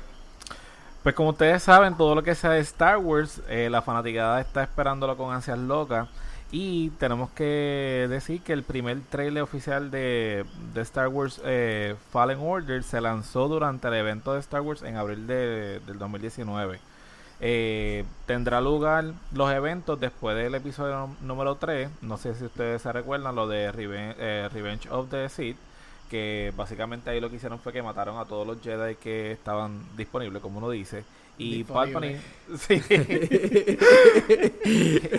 Pues como ustedes saben, todo lo que sea de Star Wars, eh, la fanaticada está esperándolo con ansias locas. Y tenemos que decir que el primer trailer oficial de, de Star Wars eh, Fallen Order se lanzó durante el evento de Star Wars en abril de- del 2019. Eh, tendrá lugar los eventos después del episodio número 3. No sé si ustedes se recuerdan lo de Reven- eh, Revenge of the Sith. Que básicamente ahí lo que hicieron fue que mataron a todos los Jedi que estaban disponibles, como uno dice. Y. Palpatine. (laughs) Sí.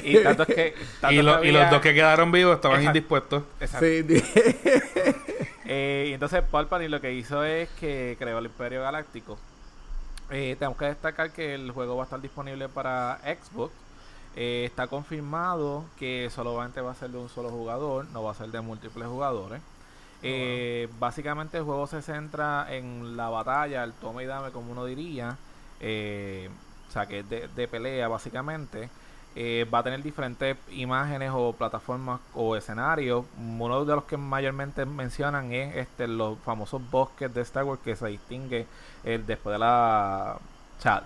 y tanto es que. tanto Y, es lo- que y los dos que quedaron vivos estaban indispuestos. Exacto. sí, (laughs) Eh, y entonces Palpatine lo que hizo es que creó el Imperio Galáctico. Eh, tenemos que destacar que el juego va a estar disponible para Xbox. Eh, está confirmado que solamente va a ser de un solo jugador, no va a ser de múltiples jugadores. Eh, Básicamente el juego se centra en la batalla, el toma y dame, como uno diría. Eh, o sea, que es de, de pelea, básicamente. Eh, va a tener diferentes imágenes o plataformas o escenarios. Uno de los que mayormente mencionan es este los famosos bosques de Star Wars que se distingue eh, después de la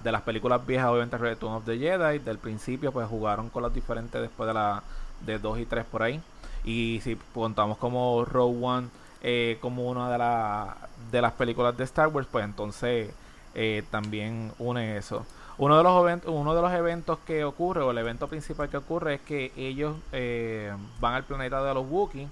de las películas viejas, obviamente Return of the Jedi, del principio pues jugaron con las diferentes después de la de 2 y 3 por ahí. Y si contamos como Rogue One eh, como una de, la- de las películas de Star Wars, pues entonces eh, también une eso. Uno de los eventos, uno de los eventos que ocurre, o el evento principal que ocurre, es que ellos eh, van al planeta de los Wookiees,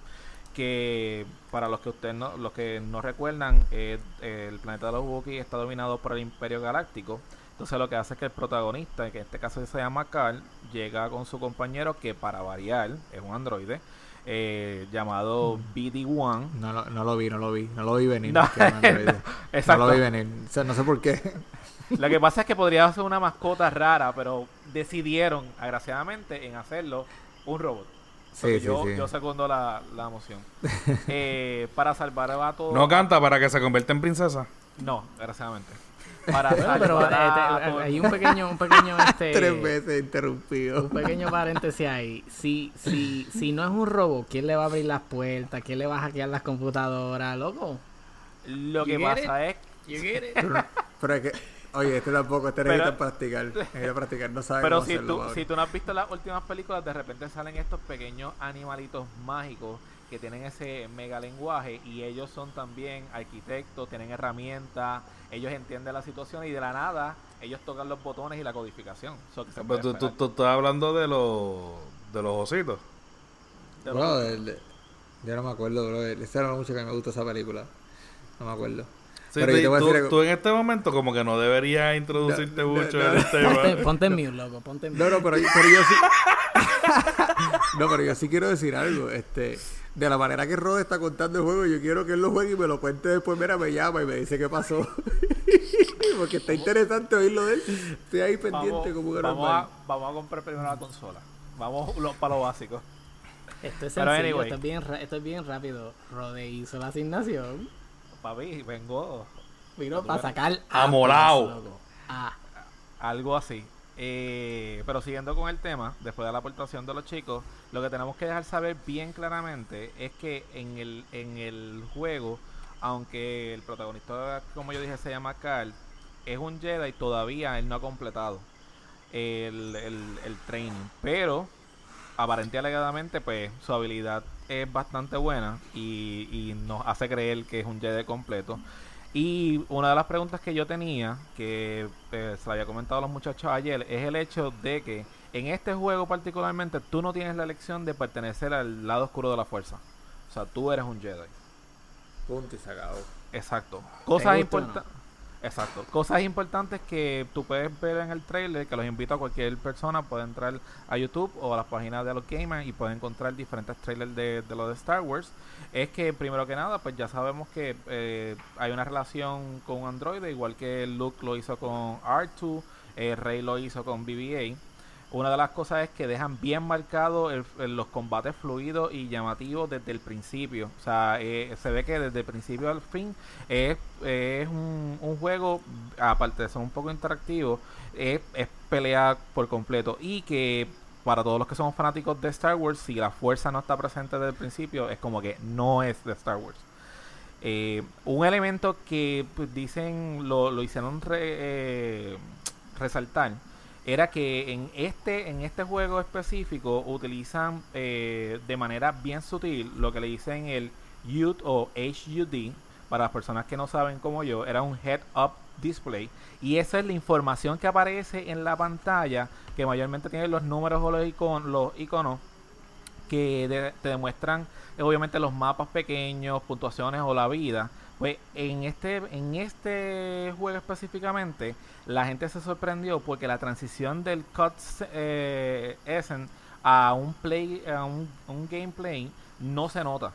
que para los que ustedes no, los que no recuerdan, eh, el planeta de los Wookiees está dominado por el Imperio Galáctico. Entonces lo que hace es que el protagonista, que en este caso se llama Carl, llega con su compañero, que para variar es un androide, eh, llamado BD-1. No, lo- no lo vi, no lo vi. No lo vi venir. (laughs) No, (laughs) Exacto. lo vi venir. O sea, no sé por qué. Lo que pasa es que podría ser una mascota rara, pero decidieron, agraciadamente, en hacerlo un robot. Sí, sí, yo, sí. yo segundo la, la moción. Eh, para salvar a (laughs) todo. No canta para que se convierta en princesa. No, desgraciadamente. Para Bueno, pero eh, te- todo- hay un pequeño, un pequeño, (laughs) este, Tres veces interrumpido. un pequeño paréntesis ahí. Si, si, si no es un robo, ¿quién le va a abrir las puertas? ¿Quién le va a hackear las computadoras, loco? Lo que You pasa es You get it? Pero, pero es que, oye, este tampoco, este Pero- necesita practicar. Necesita practicar, no sabe Pero cómo si hacerlo, tú, si tú no has visto las últimas películas, de repente salen estos pequeños animalitos mágicos que tienen ese mega lenguaje y ellos son también arquitectos, tienen herramientas, ellos entienden la situación y de la nada ellos tocan los botones y la codificación. So que se Pero tú, tú, esperar. tú estás hablando de los de los ositos. De los- yo no me acuerdo, bro. Esa era mucho que me gustó esa película. No me acuerdo. Sí, Pero tú, yo te voy a tú- decir algo. tú en este momento como que no deberías introducirte No, no, mucho no. en el tema. Ponte, ponte en mute, loco. Ponte en mute. No, no, pero, pero yo sí. (laughs) no, pero yo sí quiero decir algo. Este, de la manera que Rod está contando el juego, yo quiero que él lo juegue y me lo cuente después. Mira, me llama y me dice qué pasó. (laughs) Porque está interesante oírlo de él. Estoy ahí pendiente vamos, como que vamos, a, vamos a comprar primero la consola. Vamos lo- para lo básico. Esto es sencillo, anyway. esto, es bien, ra- esto es bien rápido. Rode hizo la asignación. Papi, vengo Vino para sacar Amolao. A, loco. A. Algo así. Eh, pero siguiendo con el tema, después de la aportación de los chicos, lo que tenemos que dejar saber bien claramente es que en el, en el juego, aunque el protagonista, como yo dije, se llama Carl, es un Jedi, todavía él no ha completado el, el, el training. Pero, aparente y alegadamente, pues su habilidad es bastante buena y, y nos hace creer que es un Jedi completo. Y una de las preguntas que yo tenía, que eh, se la había comentado a los muchachos ayer, es el hecho de que en este juego particularmente tú no tienes la elección de pertenecer al lado oscuro de la fuerza. O sea, tú eres un Jedi. Punto y se acabó. Exacto. Cosas no? Exacto. Cosas importantes que tú puedes ver en el trailer, que los invito a cualquier persona, puede entrar a YouTube o a las páginas de los gamers y puede encontrar diferentes trailers de, de lo de Star Wars. Es que primero que nada, pues ya sabemos que eh, hay una relación con Android, igual que Luke lo hizo con R2, eh, Rey lo hizo con BB-8. Una de las cosas es que dejan bien marcado los combates fluidos y llamativos desde el principio. O sea, eh, se ve que desde el principio al fin es, es un, juego, aparte de ser un poco interactivo, es, es por completo. Y que para todos los que somos fanáticos de Star Wars, si la fuerza no está presente desde el principio, es como que no es de Star Wars. Eh, un elemento que pues, dicen lo, lo hicieron eh, resaltar era que en este en este juego específico utilizan eh, de manera bien sutil lo que le dicen el HUD o HUD para las personas que no saben como yo era un head up display y esa es la información que aparece en la pantalla que mayormente tiene los números o los, icon- los iconos que te demuestran obviamente los mapas pequeños, puntuaciones o la vida. Pues en este en este juego específicamente la gente se sorprendió porque la transición del cut eh, a un play a un, un gameplay no se nota.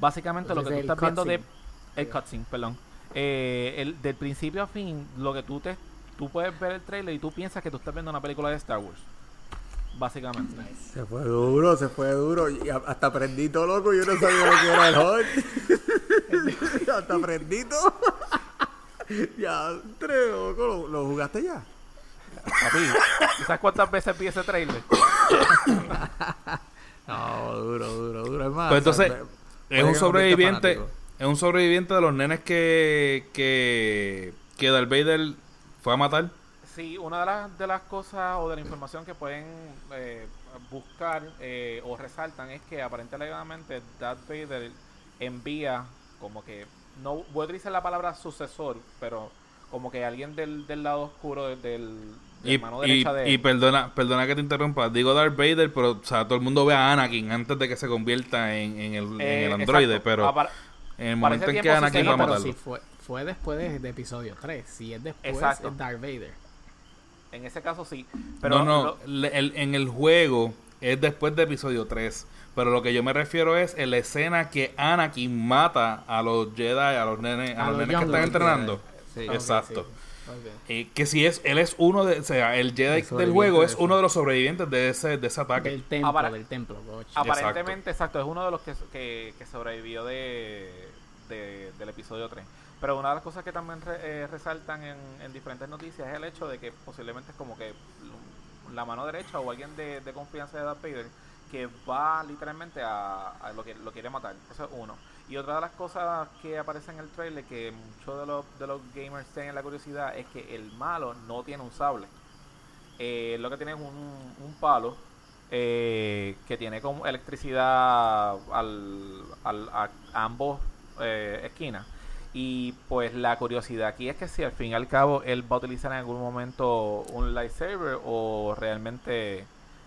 Básicamente lo que tú estás viendo de cutscene. el cutscene, perdón. Eh, el, del principio a fin, lo que tú te tú puedes ver el trailer y tú piensas que tú estás viendo una película de Star Wars. Básicamente. Se fue duro, se fue duro. Y hasta aprendí todo loco. Yo no sabía lo que era el hot. (laughs) hasta aprendí todo. (laughs) ya, tres, loco. ¿Lo, lo jugaste ya? Papi, ¿tú ¿sabes cuántas veces vi ese trailer? (laughs) No, duro, duro, duro. Es más, Pues entonces, o sea, me- Es un sobreviviente. fanático. Es un sobreviviente de los nenes que. que. que Darth Vader fue a matar. Sí, una de las, de las cosas o de la información que pueden eh, buscar eh, o resaltan es que aparentemente Darth Vader envía como que, no voy a utilizar la palabra sucesor, pero como que alguien del, del lado oscuro del, del, Y, la mano y, derecha de... y perdona, perdona que te interrumpa, digo Darth Vader, pero o sea, todo el mundo ve a Anakin antes de que se convierta en, en el, Eh, en el androide, exacto. pero en el momento en que sí Anakin va a matarlo. si fue, fue después de, de episodio 3. Si es después, Exacto. es Darth Vader. En ese caso sí. Pero no, no, lo- le- el- en el juego es después de episodio 3. Pero lo que yo me refiero es en la escena que Anakin mata a los Jedi, a los nenes, a, A los los nenes que están entrenando. Sí. Exacto. sí. Ok. Eh, que si es, él es uno de, o sea, el Jedi El del juego de es uno de los sobrevivientes de ese, de ese ataque. Del templo, del templo. Aparentemente, exacto. es uno de los que, que, que sobrevivió de, de- del episodio 3. Pero una de las cosas que también re- eh, resaltan en, en diferentes noticias es el hecho de que posiblemente es como que la mano derecha o alguien de, confianza de Darth Vader que va literalmente a, lo que lo quiere matar. Eso es uno. Y otra de las cosas que aparece en el trailer que muchos de los, de los gamers tienen la curiosidad es que el malo no tiene un sable. Eh, lo que tiene es un, palo eh, que tiene como electricidad al, al- a, ambos eh, esquinas. Y pues la curiosidad aquí es que si al fin y al cabo él va a utilizar en algún momento un lightsaber o realmente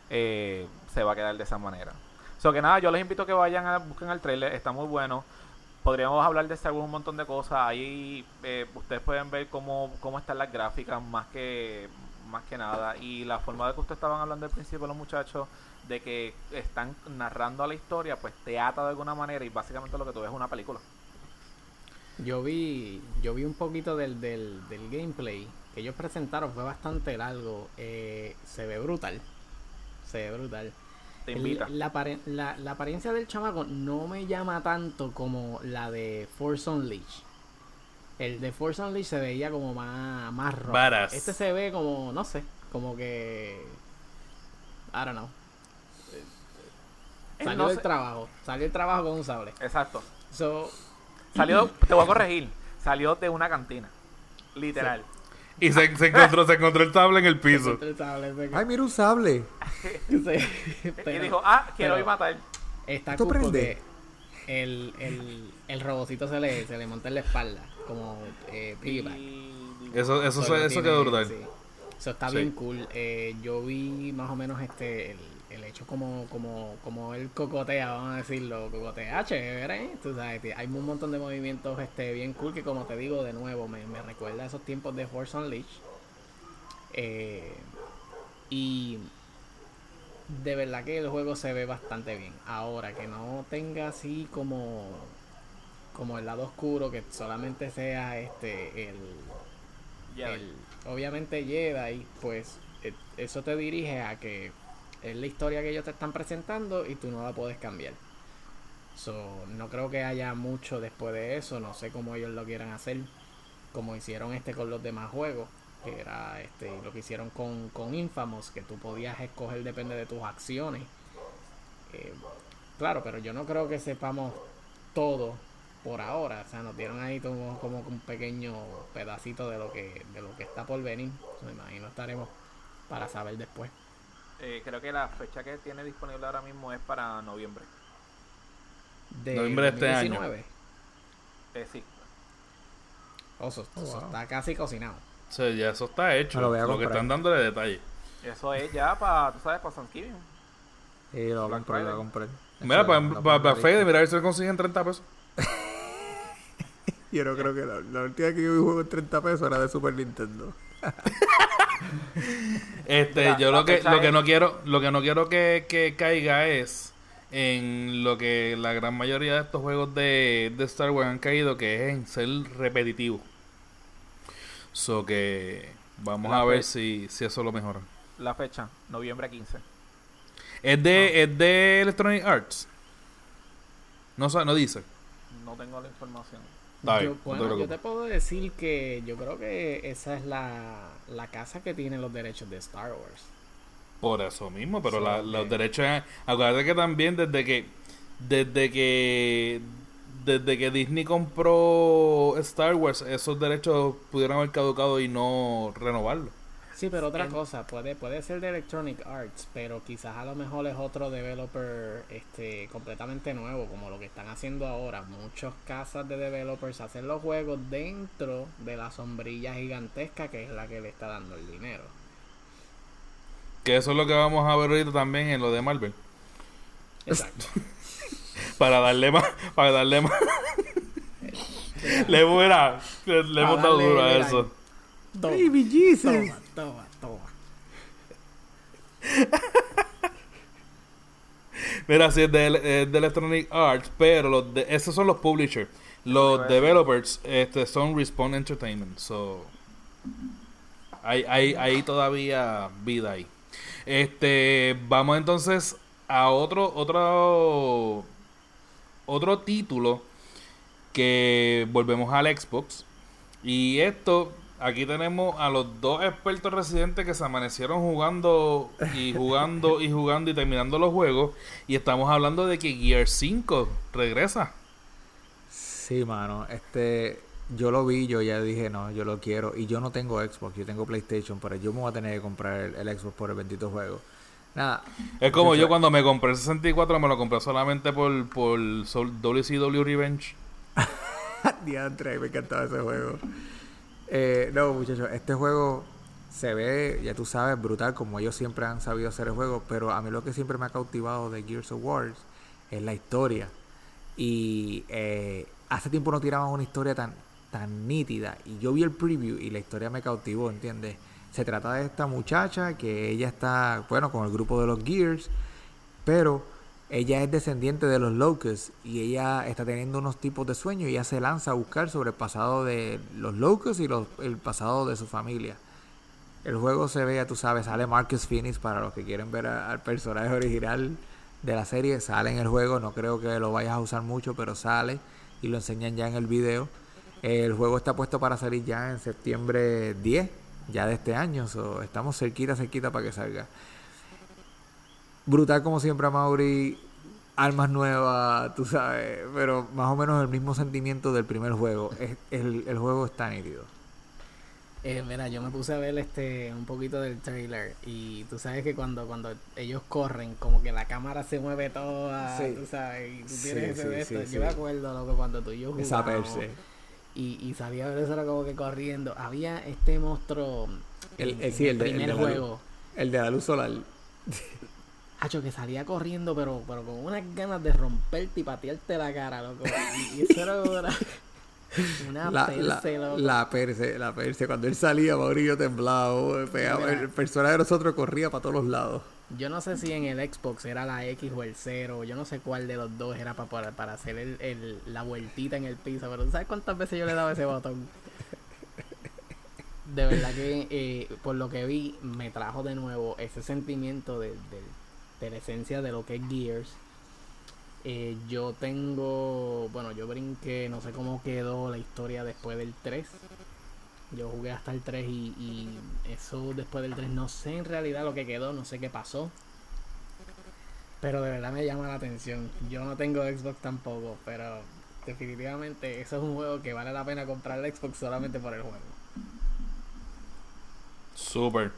eh, se va a quedar de esa manera. So que nada, yo les invito a que vayan a busquen el trailer, está muy bueno. Podríamos hablar de Star Wars un montón de cosas. Ahí eh, ustedes pueden ver cómo, cómo están las gráficas más que más que nada. Y la forma de que ustedes estaban hablando al principio los muchachos, de que están narrando la historia, pues te ata de alguna manera y básicamente lo que tú ves es una película. Yo vi, yo vi un poquito del, del, del gameplay que ellos presentaron, fue bastante largo. eh, se ve brutal. Se ve brutal. Te El- invita. la, la- la apariencia del chamaco no me llama tanto como la de Force Unleashed. El de Force Unleashed se veía como más, más rojo. Badass. Este se ve como, no sé, como que... I don't know. Él Salió no del se- trabajo. Salió del trabajo con un sable. Exacto. So, Salió, te voy a corregir, salió de una cantina. Literal. Y se, se encontró, se encontró el tabla en el piso. el sable, se- Ay, mira un sable. (laughs) Sí, y dijo, ah, quiero ir a matar. está ¿Esto cool prende? el, el, el robocito se le, se le monta en la espalda, como eh, piggyback. Y- Eso, eso, So, eso, tiene- quedó brutal. sí. So, está Sí. bien cool. Eh, yo vi más o menos este el, el hecho como, como, como él cocotea, vamos a decirlo, cocotea chévere. Tú sabes, hay un montón de movimientos este bien cool que como te digo de nuevo, me, me recuerda a esos tiempos de Force Unleashed. Eh, y de verdad que el juego se ve bastante bien. Ahora que no tenga así como como el lado oscuro, que solamente sea este el, Ya, el- obviamente Jedi, pues eh, eso te dirige a que es la historia que ellos te están presentando y tú no la puedes cambiar. So, no creo que haya mucho después de eso, no sé cómo ellos lo quieran hacer, como hicieron este con los demás juegos, que era este lo que hicieron con, con Infamous, que tú podías escoger depende de tus acciones. Eh, claro, pero yo no creo que sepamos todo por ahora. O sea, nos dieron ahí como, como un pequeño pedacito de lo que de lo que está por venir. Me imagino estaremos para saber después. Eh, creo que la fecha que tiene disponible ahora mismo es para noviembre. De Noviembre de este año. 2019. Eh, sí. Oh, eso, Oh, wow. está casi cocinado. O sea, ya eso está hecho. Me lo que están dándole detalle. Eso es ya para, tú sabes, para Thanksgiving. Sí, lo comprar, lo comprar. Mira, para, lo para. Fede, mira a ver si lo consiguen 30 pesos. (laughs) Yo no creo que la, la última vez que yo vi juego en 30 pesos era de Super Nintendo. (laughs) Este, Mira, yo lo que, lo que no quiero, lo que no quiero que, que caiga es en lo que la gran mayoría de estos juegos de, de Star Wars han caído, que es en ser repetitivo. So que vamos La a ver si, si eso lo mejora. La fecha, noviembre 15. Es de, es de Electronic Arts. No, no dice. No tengo la información. Yo, no te bueno, yo te puedo decir que yo creo que esa es la, la casa que tiene los derechos de Star Wars. Por eso mismo, pero Sí, la- los derechos... Acuérdate que también desde que... Desde que... Desde que Disney compró Star Wars, esos derechos pudieron haber caducado y no renovarlo. Sí, pero otra En- cosa, puede, puede ser de Electronic Arts, pero quizás a lo mejor es otro developer este completamente nuevo, como lo que están haciendo ahora. Muchas casas de developers hacen los juegos dentro de la sombrilla gigantesca que es la que le está dando el dinero. Que eso es lo que vamos a ver ahorita también en lo de Marvel. Exacto. (laughs) para darle más, para darle más. (laughs) le le, le hemos dado duro a eso. Baby Jesus. toma, toma, toma. (laughs) Mira, sí, es de, es de Electronic Arts, pero los de, esos son los publishers. Los developers este, son Respawn Entertainment. So, hay, hay, hay todavía vida ahí. Este, vamos entonces a otro, otro, otro título que volvemos al Xbox. Y esto, aquí tenemos a los dos expertos residentes que se amanecieron jugando y jugando y jugando y terminando los juegos. Y estamos hablando de que Gear 5 regresa. Sí, mano. Este, yo lo vi, yo ya dije, no, yo lo quiero. Y yo no tengo Xbox, yo tengo PlayStation, pero yo me voy a tener que comprar el, el Xbox por el bendito juego. Nada. Es como yo cuando me compré el 64, me lo compré solamente por, por WCW Revenge. (laughs) Diantre, me encantaba ese juego. Eh, no, muchachos, este juego se ve, ya tú sabes, brutal, como ellos siempre han sabido hacer el juego, pero a mí lo que siempre me ha cautivado de Gears of War es la historia. Y eh, hace tiempo no tiraban una historia tan, tan nítida. Y yo vi el preview y la historia me cautivó, ¿entiendes? Se trata de esta muchacha que ella está, bueno, con el grupo de los Gears, pero ella es descendiente de los Locusts y ella está teniendo unos tipos de sueños y ella se lanza a buscar sobre el pasado de los Locusts y el pasado de su familia. El juego se ve, ya tú sabes, sale Marcus Phoenix para los que quieren ver al personaje original de la serie, sale en el juego, no creo que lo vayas a usar mucho, pero sale y lo enseñan ya en el video. El juego está puesto para salir ya en septiembre 10, ya de este año, so, estamos cerquita, cerquita para que salga. Brutal como siempre a Mauri, armas nuevas, tú sabes, pero más o menos el mismo sentimiento del primer juego. Es, el, el juego está nítido. Eh, mira, yo me puse a ver este un poquito del trailer y tú sabes que cuando cuando ellos corren, como que la cámara se mueve toda, Sí. tú sabes, y tú Sí, tienes ese sí, de sí, esto. sí. Yo me acuerdo, loco, cuando tú y yo perse. y, y salía a ver eso era como que corriendo. Había este monstruo El- en, el- sí, en el primer de la luz. juego. El de la luz solar. Hacho, que salía corriendo, pero, pero con unas ganas de romperte y patearte la cara, loco. Y, eso era una, (laughs) una La, perse, la, loco. la perse, la perse. Cuando él salía, Mauricio temblaba. oh, pegaba. El personaje de nosotros corría para todos los lados. Yo no sé si en el Xbox era la X o el 0, yo no sé cuál de los dos era pa- para, para hacer el, el- la vueltita en el piso, pero ¿tú sabes cuántas veces yo le daba ese botón? De verdad que eh, por lo que vi me trajo de nuevo ese sentimiento de, de- de la esencia de lo que es Gears. Eh, yo tengo, bueno, yo brinqué, no sé cómo quedó la historia después del 3. Yo jugué hasta el 3 y, y eso después del 3 no sé en realidad lo que quedó, no sé qué pasó. Pero de verdad me llama la atención. Yo no tengo Xbox tampoco, pero definitivamente eso es un juego que vale la pena comprar el Xbox solamente por el juego. Super.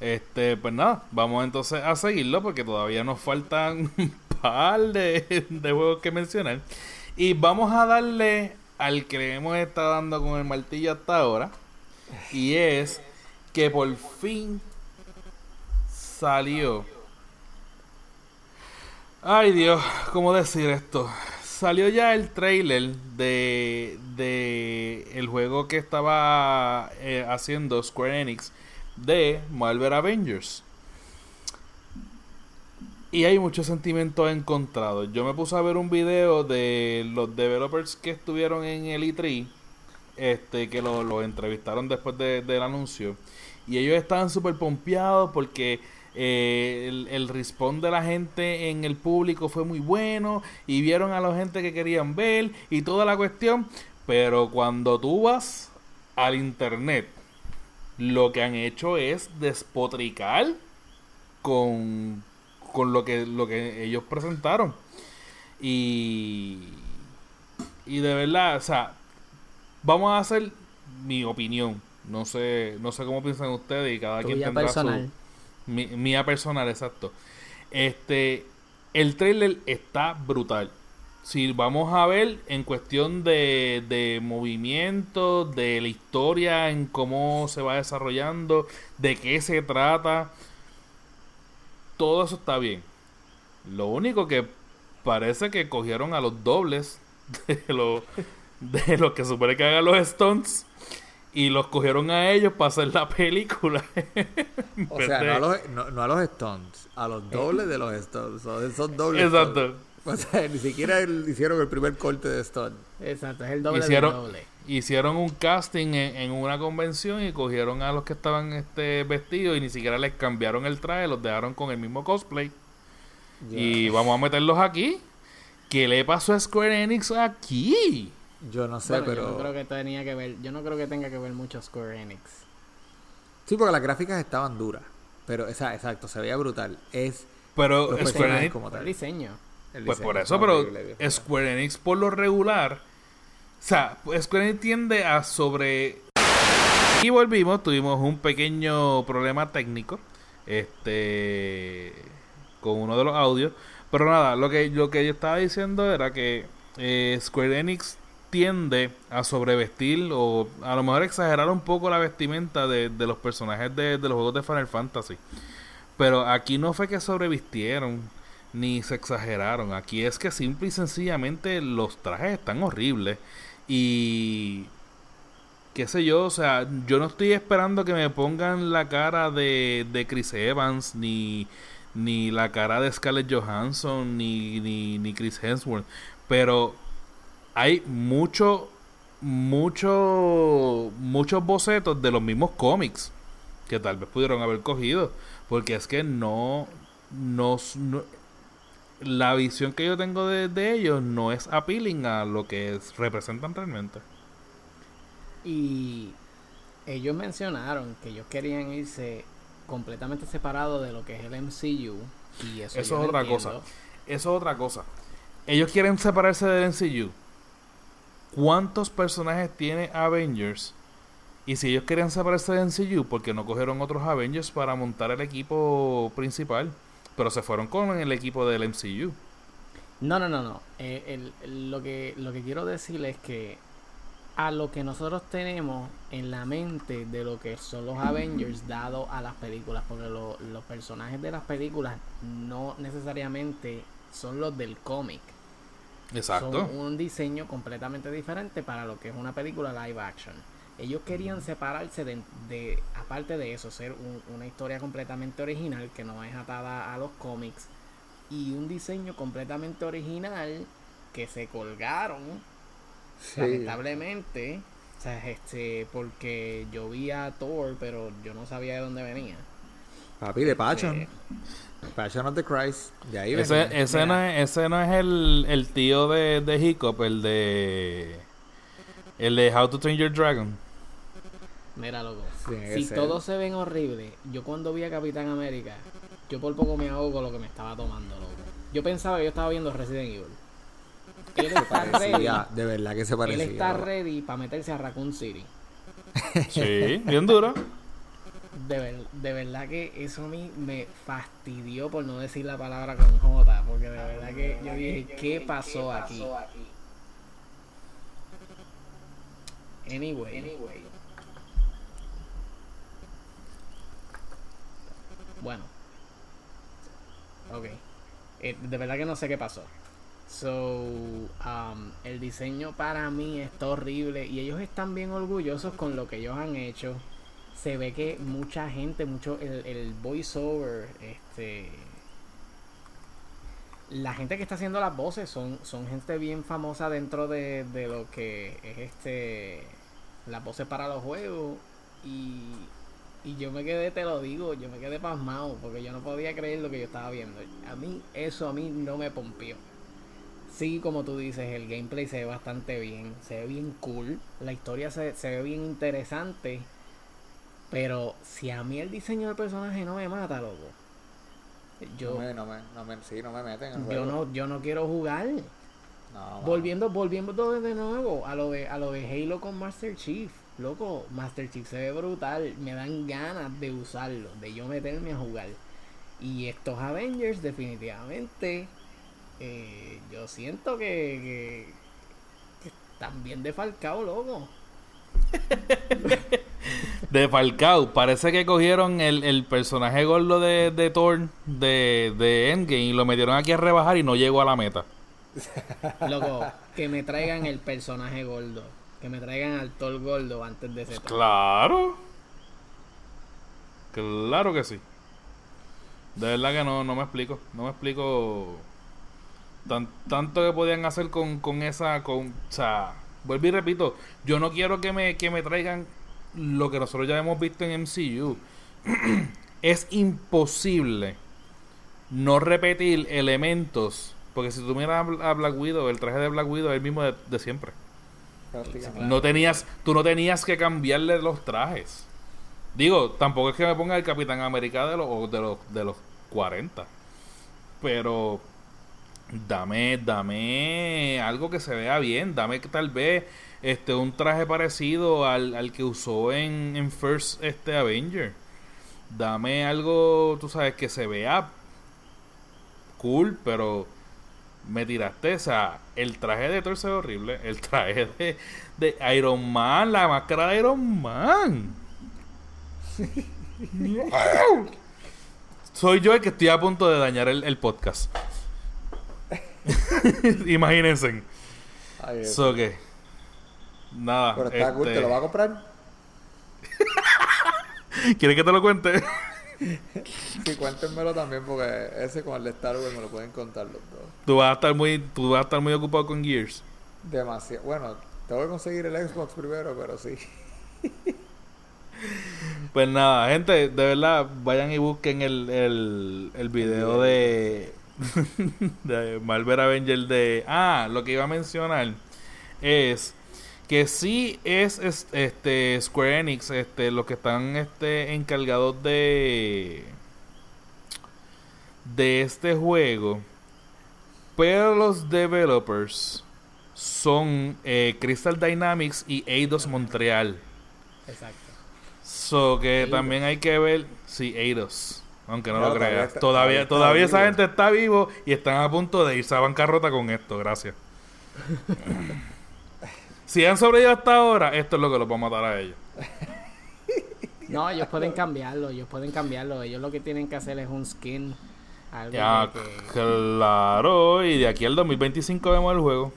Este, pues nada, vamos entonces a seguirlo porque todavía nos faltan (laughs) un par de, de juegos que mencionar. Y vamos a darle al que hemos estado dando con el martillo hasta ahora. Y es que por fin salió. Ay Dios, ¿cómo decir esto? Salió ya el trailer de, de el juego que estaba eh, haciendo Square Enix de Marvel Avengers. Y hay muchos sentimientos encontrados. Yo me puse a ver un video de los developers que estuvieron en el E3, este, que lo, entrevistaron después de- del anuncio. Y ellos estaban súper pompeados porque eh, el, el de la gente en el público fue muy bueno y vieron a la gente que querían ver y toda la cuestión. Pero cuando tú vas al internet, lo que han hecho es despotricar con, con lo que lo que ellos presentaron. Y, y de verdad, o sea, vamos a hacer mi opinión. No sé, no sé cómo piensan ustedes y cada quien tendrá personal. su mía personal, exacto. Este, el trailer está brutal. Si vamos a ver en cuestión de, de movimiento, de la historia, en cómo se va desarrollando, de qué se trata, todo eso está bien. Lo único que parece que cogieron a los dobles de los de los que supone que hagan los stunts y los cogieron a ellos para hacer la película. (laughs) O sea, no a, los, no, no a los stunts, a los dobles de los stunts. Son, son dobles. Exacto. stunts. O sea, ni siquiera el- hicieron el primer corte de stunt. Exacto, es el doble Hicieron- del doble. Hicieron un casting en, en una convención y cogieron a los que estaban este vestidos y ni siquiera les cambiaron el traje, los dejaron con el mismo cosplay. Y vamos a meterlos aquí. ¿Qué le pasó a Square Enix aquí? Yo no sé, Bueno, pero. yo no creo que tenía que ver, yo no creo que tenga que ver mucho Square Enix. Sí, porque las gráficas estaban duras. Pero, esa, exacto, se veía brutal. Es Pero Square Enix, como El tal. diseño. El pues por eso, pero horrible. Square Enix por lo regular, o sea, Square Enix tiende a sobre... Y volvimos, tuvimos un pequeño problema técnico, este, con uno de los audios, pero nada, lo que, lo que yo estaba diciendo era que eh, Square Enix tiende a sobrevestir o a lo mejor exagerar un poco la vestimenta de, de los personajes de, de los juegos de Final Fantasy. Pero aquí no fue que sobrevistieron ni se exageraron. Aquí es que simple y sencillamente los trajes están horribles. Y qué sé yo, o sea, yo no estoy esperando que me pongan la cara de, de Chris Evans, ni, ni la cara de Scarlett Johansson, ni, ni, ni Chris Hemsworth. Pero hay mucho, mucho, muchos bocetos de los mismos cómics que tal vez pudieron haber cogido. Porque es que no, no, no- la visión que yo tengo de, de ellos no es appealing a lo que es- representan realmente. Y ellos mencionaron que ellos querían irse completamente separados de lo que es el MCU. Y eso, es otra entiendo. cosa. Eso es otra cosa. Ellos quieren separarse del MCU. ¿Cuántos personajes tiene Avengers? Y si ellos querían separarse del MCU, ¿por qué no cogieron otros Avengers para montar el equipo principal? Pero se fueron con el equipo del MCU. No, no, no, no. Eh, el- el- lo, que, lo que quiero decir es que a lo que nosotros tenemos en la mente de lo que son los Avengers dado a las películas, porque lo- los personajes de las películas no necesariamente son los del cómic. Exacto. Son un diseño completamente diferente para lo que es una película live action. Ellos querían separarse de, de- aparte de eso, ser un- una historia completamente original que no es atada a los cómics y un diseño completamente original que se colgaron Sí. lamentablemente, o sea, este, porque yo vi a Thor, pero yo no sabía de dónde venía. Papi, de Passion. Eh, Passion of the Christ. De ahí Ese, venía. ese, no es, ese no es el, el tío de, de Hiccup, el de. El de How to Train Your Dragon. Mira, loco. Si ser. todos se ven horribles, yo cuando vi a Capitán América, yo por poco me ahogo con lo que me estaba tomando, loco. Yo pensaba que yo estaba viendo Resident Evil. Él está ready. De verdad que se Él parecía. está ready para meterse a Raccoon City. Sí, bien duro. De, ver- de verdad que eso a mí me fastidió por no decir la palabra con J, porque de verdad que yo dije, ¿qué pasó aquí? Anyway. Bueno. Ok. Eh, de verdad que no sé qué pasó. So, um, el diseño para mí está horrible y ellos están bien orgullosos con lo que ellos han hecho. Se ve que mucha gente, mucho el, el voiceover, este, la gente que está haciendo las voces son, son gente bien famosa dentro de, de lo que es este, las voces para los juegos y, y yo me quedé, te lo digo, yo me quedé pasmado porque yo no podía creer lo que yo estaba viendo. A mí, eso a mí no me pompió. Sí, como tú dices, el gameplay se ve bastante bien, se ve bien cool, la historia se, se ve bien interesante, pero si a mí el diseño del personaje no me mata, loco, yo, No me, no me, no me, sí, no me meten en el yo juego. no, yo no quiero jugar. No. Volviendo, volviendo de nuevo a lo de, a lo de Halo con Master Chief. Loco, Master Chief se ve brutal. Me dan ganas de usarlo, de yo meterme a jugar. Y estos Avengers, definitivamente, eh, yo siento que, que, que están bien defalcados, loco. (laughs) de Falcao. Parece que cogieron el, el personaje gordo de, de Thor de, de Endgame y lo metieron aquí a rebajar y no llegó a la meta. Loco, que me traigan el personaje gordo. Que me traigan al Thor gordo antes de ese. Claro. Claro que sí. De verdad que no, no me explico. No me explico tan- tanto que podían hacer con, con esa... Con, o sea, vuelvo y repito. Yo no quiero que me, que me traigan lo que nosotros ya hemos visto en MCU. (clears throat) es imposible no repetir elementos. Porque si tú miras a Black Widow, el traje de Black Widow es el mismo de siempre. No tenías, tú no tenías que cambiarle los trajes. Digo, tampoco es que me ponga el Capitán América de los, de los, de los 40. Pero dame, dame algo que se vea bien. Dame que tal vez este un traje parecido al, al que usó en, en First este Avenger. Dame algo, tú sabes, que se vea cool, pero me tiraste, o sea, el traje de Thor se ve horrible, el traje de, de Iron Man, la máscara de Iron Man. Soy yo el que estoy a punto de dañar el, el podcast. (laughs) Imagínense. Ay. So que nada. Pero está cool, ¿te este, lo vas a comprar? (laughs) ¿Quieres que te lo cuente? (laughs) Sí, cuéntenmelo también porque ese con el de Star Wars me lo pueden contar los dos. Tú vas a estar muy, tú vas a estar muy ocupado con Gears. Demasiado. Bueno, tengo que conseguir el Xbox primero, pero sí. (laughs) Pues nada, gente, de verdad, vayan y busquen el, el, el video de, (laughs) de Marvel Avenger de... Ah, lo que iba a mencionar es que sí es, es, este Square Enix este los que están este encargados de de este juego pero los developers son eh, Crystal Dynamics y Eidos Montreal Exacto. So que Eidos. también hay que ver si Eidos, aunque no lo todavía creas. está- Todavía, todavía esa gente está vivo y están a punto de irse a bancarrota con esto, gracias. (laughs) si han sobrevivido hasta ahora, esto es lo que los va a matar a ellos. No, ellos pueden cambiarlo, ellos pueden cambiarlo. Ellos lo que tienen que hacer es un skin. Algo Ya, que- claro, y de aquí al 2025 vemos el juego.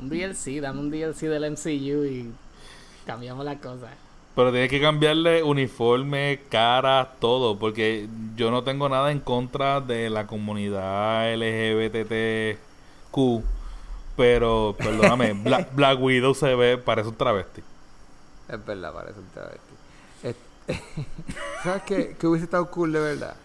un DLC, dame un DLC del MCU y cambiamos la cosa. Pero tienes que cambiarle uniforme, cara, todo, porque yo no tengo nada en contra de la comunidad LGBTQ, pero perdóname, (laughs) Black, Black Widow se ve, parece un travesti. Es verdad, parece un travesti. Es- (laughs) ¿Sabes qué? Que hubiese estado cool de verdad.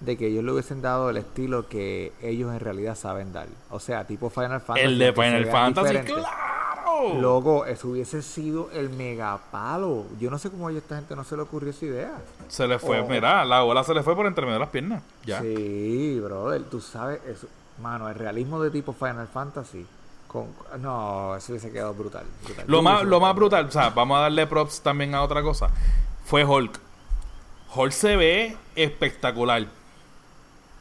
De que ellos le hubiesen dado el estilo que ellos en realidad saben dar. O sea, tipo Final Fantasy. El de Final Fantasy, diferente. claro. Loco, eso hubiese sido el megapalo. Yo no sé cómo a esta gente no se le ocurrió esa idea. Se le fue, Oh. mira, la bola se le fue por entre medio de las piernas. Ya. Sí, brother, tú sabes eso. Mano, el realismo de tipo Final Fantasy. Con, no, eso hubiese quedado brutal. brutal. Lo más, lo más brutal, o sea, vamos a darle props también a otra cosa. Fue Hulk. Hulk se ve espectacular.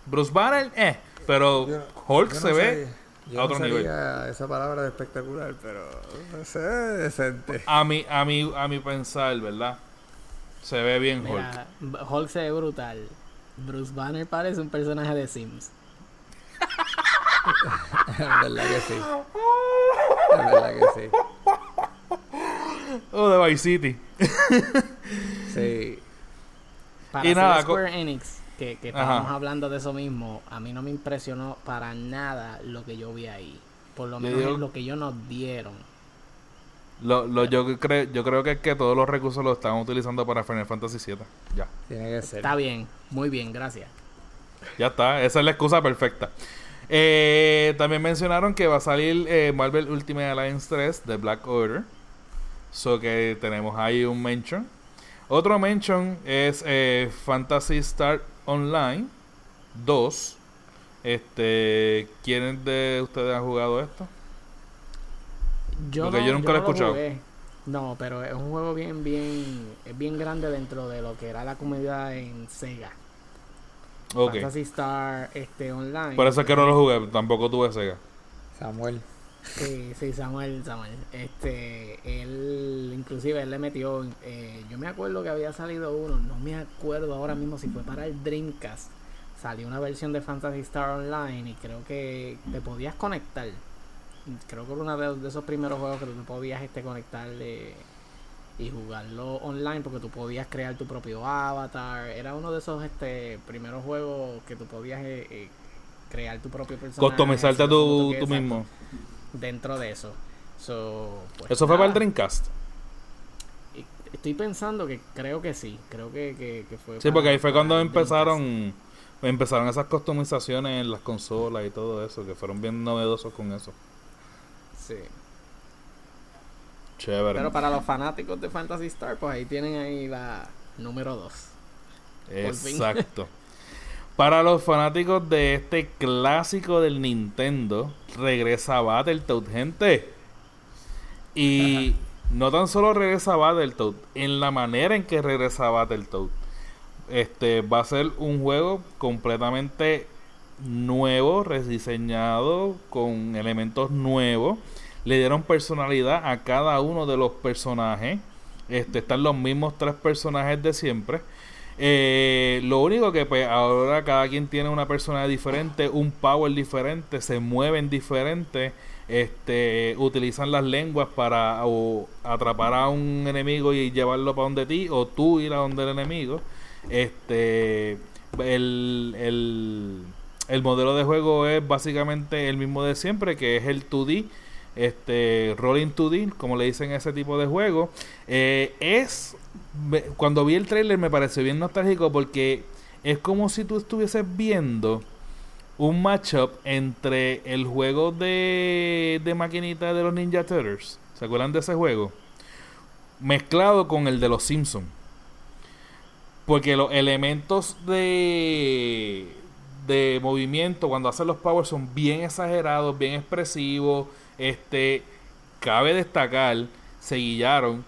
Bruce Banner, eh, pero Yo no- Hulk Yo se ve yo a otro no nivel. sabía esa palabra de espectacular, pero se ve decente. A mi, a mi, a mi pensar, ¿verdad? Se ve bien Hulk. Mira, Hulk se ve brutal. Bruce Banner parece un personaje de Sims. (laughs) Es verdad que sí. Es verdad que sí. O de Vice City. Sí. Para Y nada, Square Enix, que, que Ajá. estábamos hablando de eso mismo, a mí no me impresionó para nada lo que yo vi ahí. Por lo menos es lo que ellos nos dieron. Lo, lo, yo, creo, yo creo que es que todos los recursos los están utilizando para Final Fantasy VII. Ya. Tiene que ser. Está bien, muy bien, gracias. Ya está, esa es la excusa perfecta. Eh, también mencionaron que va a salir eh, Marvel Ultimate Alliance 3 de Black Order. So que tenemos ahí un mention. Otro mention es eh, Fantasy Star Online 2. Este, ¿quiénes de ustedes han jugado esto? Yo, Porque no, yo nunca lo he no escuchado. jugué. No, pero es un juego bien, bien, es bien grande dentro de lo que era la comunidad en Sega. Ok. Fantasy Star este, Online. Por eso es que no lo jugué, tampoco tuve Sega. Samuel. Sí, sí, Samuel, Samuel. Este, él, inclusive, él le metió, eh, yo me acuerdo que había salido uno, no me acuerdo ahora mismo si fue para el Dreamcast. Salió una versión de Fantasy Star Online y creo que te podías conectar. Creo que era uno de, esos primeros juegos que tú podías este, conectar y jugarlo online porque tú podías crear tu propio avatar. Era uno de esos este, primeros juegos que tú podías eh, eh, crear tu propio personaje. Customizarte tú, tú mismo dentro de eso. Pues ¿Eso fue para el Dreamcast? Estoy pensando que creo que sí. Creo que, fue. Sí, porque ahí fue cuando empezaron empezaron esas customizaciones en las consolas y todo eso, que fueron bien novedosos con eso. Sí. Chévere. Pero para los fanáticos de Fantasy Star, pues ahí tienen ahí la número 2. Exacto. (laughs) Para los fanáticos de este clásico del Nintendo, regresa Battletoad, gente. Y no tan solo regresa Battletoad, en la manera en que regresa Battletoad. Este va a ser un juego completamente nuevo, rediseñado, con elementos nuevos. Le dieron personalidad a cada uno de los personajes. Este, están los mismos tres personajes de siempre eh, lo único que pues ahora cada quien tiene una persona diferente, un power diferente, se mueven diferente, este, utilizan las lenguas para atrapar a un enemigo y llevarlo para donde ti, o tú ir a donde el enemigo. Este, el, el, el modelo de juego es básicamente el mismo de siempre, que es el 2D este Rolling 2D, como le dicen ese tipo de juego. Eh, es cuando vi el trailer me pareció bien nostálgico porque es como si tú estuvieses viendo un matchup entre el juego de, de maquinita de los Ninja Turtles. ¿Se acuerdan de ese juego? Mezclado con el de los Simpsons. Porque los elementos de, de movimiento cuando hacen los powers son bien exagerados, bien expresivos. Este, cabe destacar, se guillaron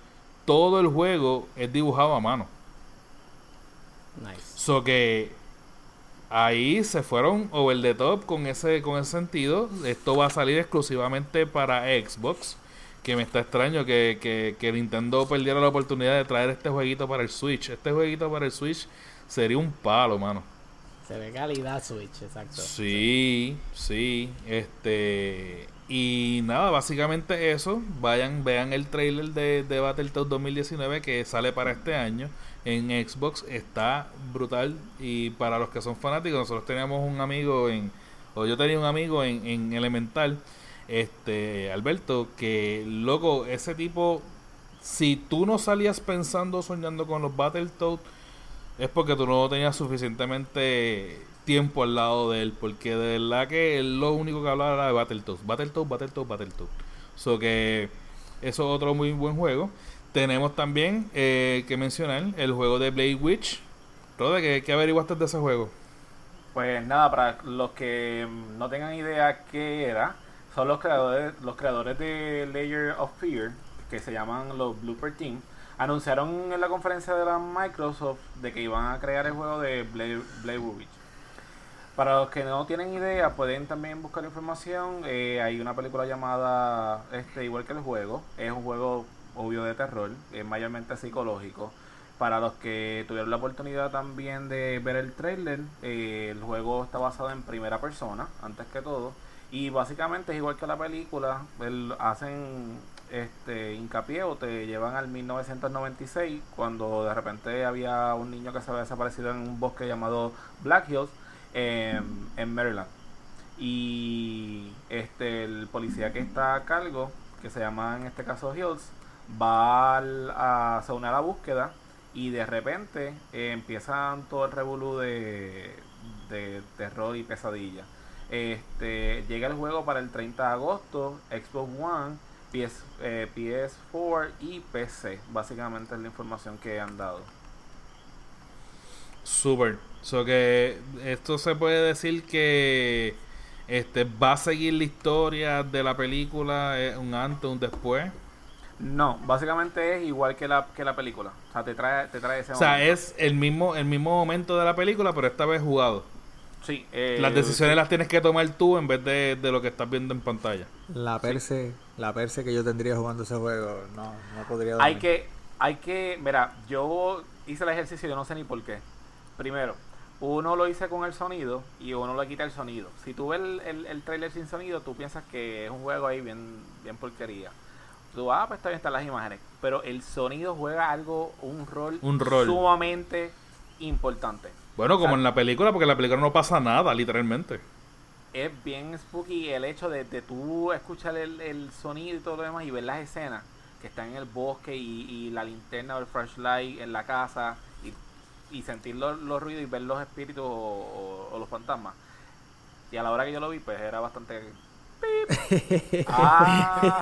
todo el juego es dibujado a mano. Nice. So que ahí se fueron over the top con ese, con ese sentido. Esto va a salir exclusivamente para Xbox. Que me está extraño que, que, que Nintendo perdiera la oportunidad de traer este jueguito para el Switch. Este jueguito para el Switch sería un palo, mano. Se ve calidad Switch, exacto. Sí, sí. Este. Y nada, básicamente eso. Vayan, vean el trailer de, de Battletoads 2019 que sale para este año en Xbox. Está brutal. Y para los que son fanáticos, nosotros teníamos un amigo en. O yo tenía un amigo en, en Elemental, este, Alberto, que loco, ese tipo. Si tú no salías pensando, soñando con los Battletoads, es porque tú no tenías suficientemente tiempo al lado de él, porque de verdad que lo único que hablaba era de Battletoads, Battletoads, Battletoads, Battletoads. So que eso es otro muy buen juego. Tenemos también eh, que mencionar el juego de Blade Witch. Rode, ¿qué, ¿qué, averiguaste de ese juego? Pues nada, para los que no tengan idea qué era, son los creadores, los creadores de Layer of Fear, que se llaman los Blooper Team. Anunciaron en la conferencia de la Microsoft de que iban a crear el juego de Blade Witch. Para los que no tienen idea, pueden también buscar información. Eh, hay una película llamada, este, igual que el juego, es un juego obvio de terror, es mayormente psicológico. Para los que tuvieron la oportunidad también de ver el trailer, eh, el juego está basado en primera persona, antes que todo. Y básicamente es igual que la película, hacen este hincapié o te llevan al 1996, cuando de repente había un niño que se había desaparecido en un bosque llamado Black Hills en, Maryland. Y este el policía que está a cargo, que se llama en este caso Hills, va a, se une a la búsqueda y de repente eh, empiezan todo el revolú de, de terror y pesadilla. Este, llega el juego para el 30 de agosto, Xbox One, PS, eh, PS4 y PC. Básicamente es la información que han dado. Super. So que esto se puede decir que este va a seguir la historia de la película un antes, un después. No, básicamente es igual que la, que la película. O sea, te trae, te trae ese O sea, es el mismo, el mismo momento de la película, pero esta vez jugado. Sí, eh, Las decisiones las tienes que tomar tú en vez de, de lo que estás viendo en pantalla. La perse, la perse que yo tendría jugando ese juego, no, no podría Hay dormir. que, hay que, mira, yo hice el ejercicio, yo no sé ni por qué. Primero, uno lo hice con el sonido y uno le quita el sonido. Si tú ves el, el, el trailer sin sonido, tú piensas que es un juego ahí bien, bien porquería. Tú, ah, pues está bien, están las imágenes. Pero el sonido juega algo, un rol, Un rol. sumamente importante. Bueno, como O sea, en la película, porque en la película no pasa nada, literalmente. es bien spooky el hecho de, de tú escuchar el, el sonido y todo lo demás y ver las escenas que están en el bosque y, y la linterna o el flashlight en la casa y, sentir los, los ruidos y ver los espíritus o, o- o los fantasmas. Y a la hora que yo lo vi, pues era bastante... ¡pip! (laughs) ah,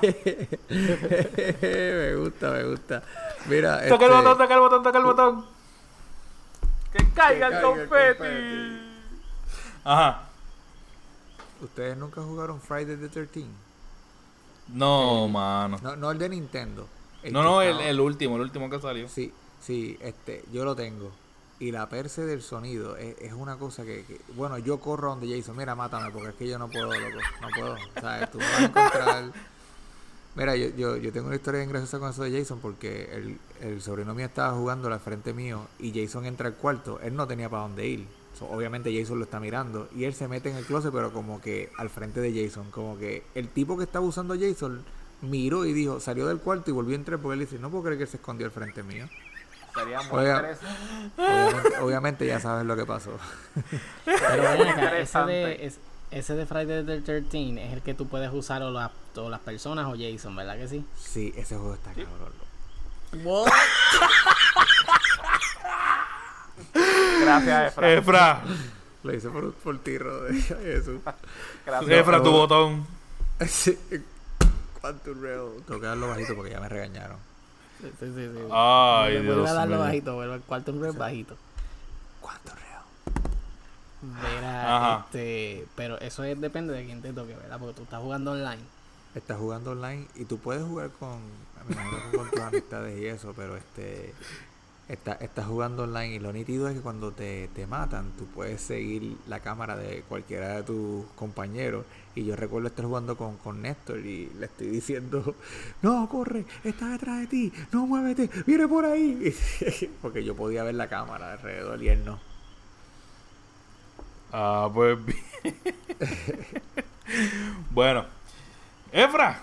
me gusta, me gusta. Mira, Toca el este, botón, toca el botón, toca el botón. ¡Que caiga el caiga el confeti! confeti. Ajá. ¿ustedes nunca jugaron Friday the 13? No, mano. No, no el de Nintendo. el No, no, el, el último, el último que salió. Sí, sí, este, yo lo tengo. Y la perse del sonido es, es una cosa que, bueno, yo corro donde Jason, mira, mátame, porque es que yo no puedo, loco, no puedo. ¿Sabes? Tú me vas a encontrar. Mira, yo, yo, yo tengo una historia bien graciosa con eso de Jason, porque el, el sobrino mío estaba jugando al frente mío y Jason entra al cuarto, él no tenía para dónde ir. Obviamente Jason lo está mirando y él se mete en el closet, pero como que al frente de Jason, como que el tipo que estaba usando Jason miró y dijo, salió del cuarto y volvió a entrar porque él dice, no puedo creer que él se escondió al frente mío. Sería muy Oiga. interesante. Obviamente, obviamente ya sabes lo que pasó. Pero ven muy acá, ese de, es- ese de Friday the 13 es el que tú puedes usar o, la- o las personas o Jason, ¿verdad que sí? Sí, ese juego está Sí. cabrón. What? Gracias, Efra. Efra, Lo hice por, por ti, Rode. (laughs) Jesús. Gracias. Efra, tu botón. (laughs) Sí. Quantum Realm. Tengo que darlo bajito porque ya me regañaron. Sí, sí, sí. Ay, Vuelve Dios a darlo bajito, vuelve al cuarto un bajito. Quantum Realm. Verá, este, pero eso es, depende de quién te toque, ¿verdad? Porque tú estás jugando online. Estás jugando online y tú puedes jugar con, me imagino que con tus amistades y eso, pero este está, estás jugando online y lo nítido es que cuando te, te matan, tú puedes seguir la cámara de cualquiera de tus compañeros. Y yo recuerdo estar jugando con, con Néstor y le estoy diciendo, (laughs) no, corre, está detrás de ti, no muévete, viene por ahí. (laughs) Porque yo podía ver la cámara alrededor y él no. Ah, pues (laughs) bueno, Efra,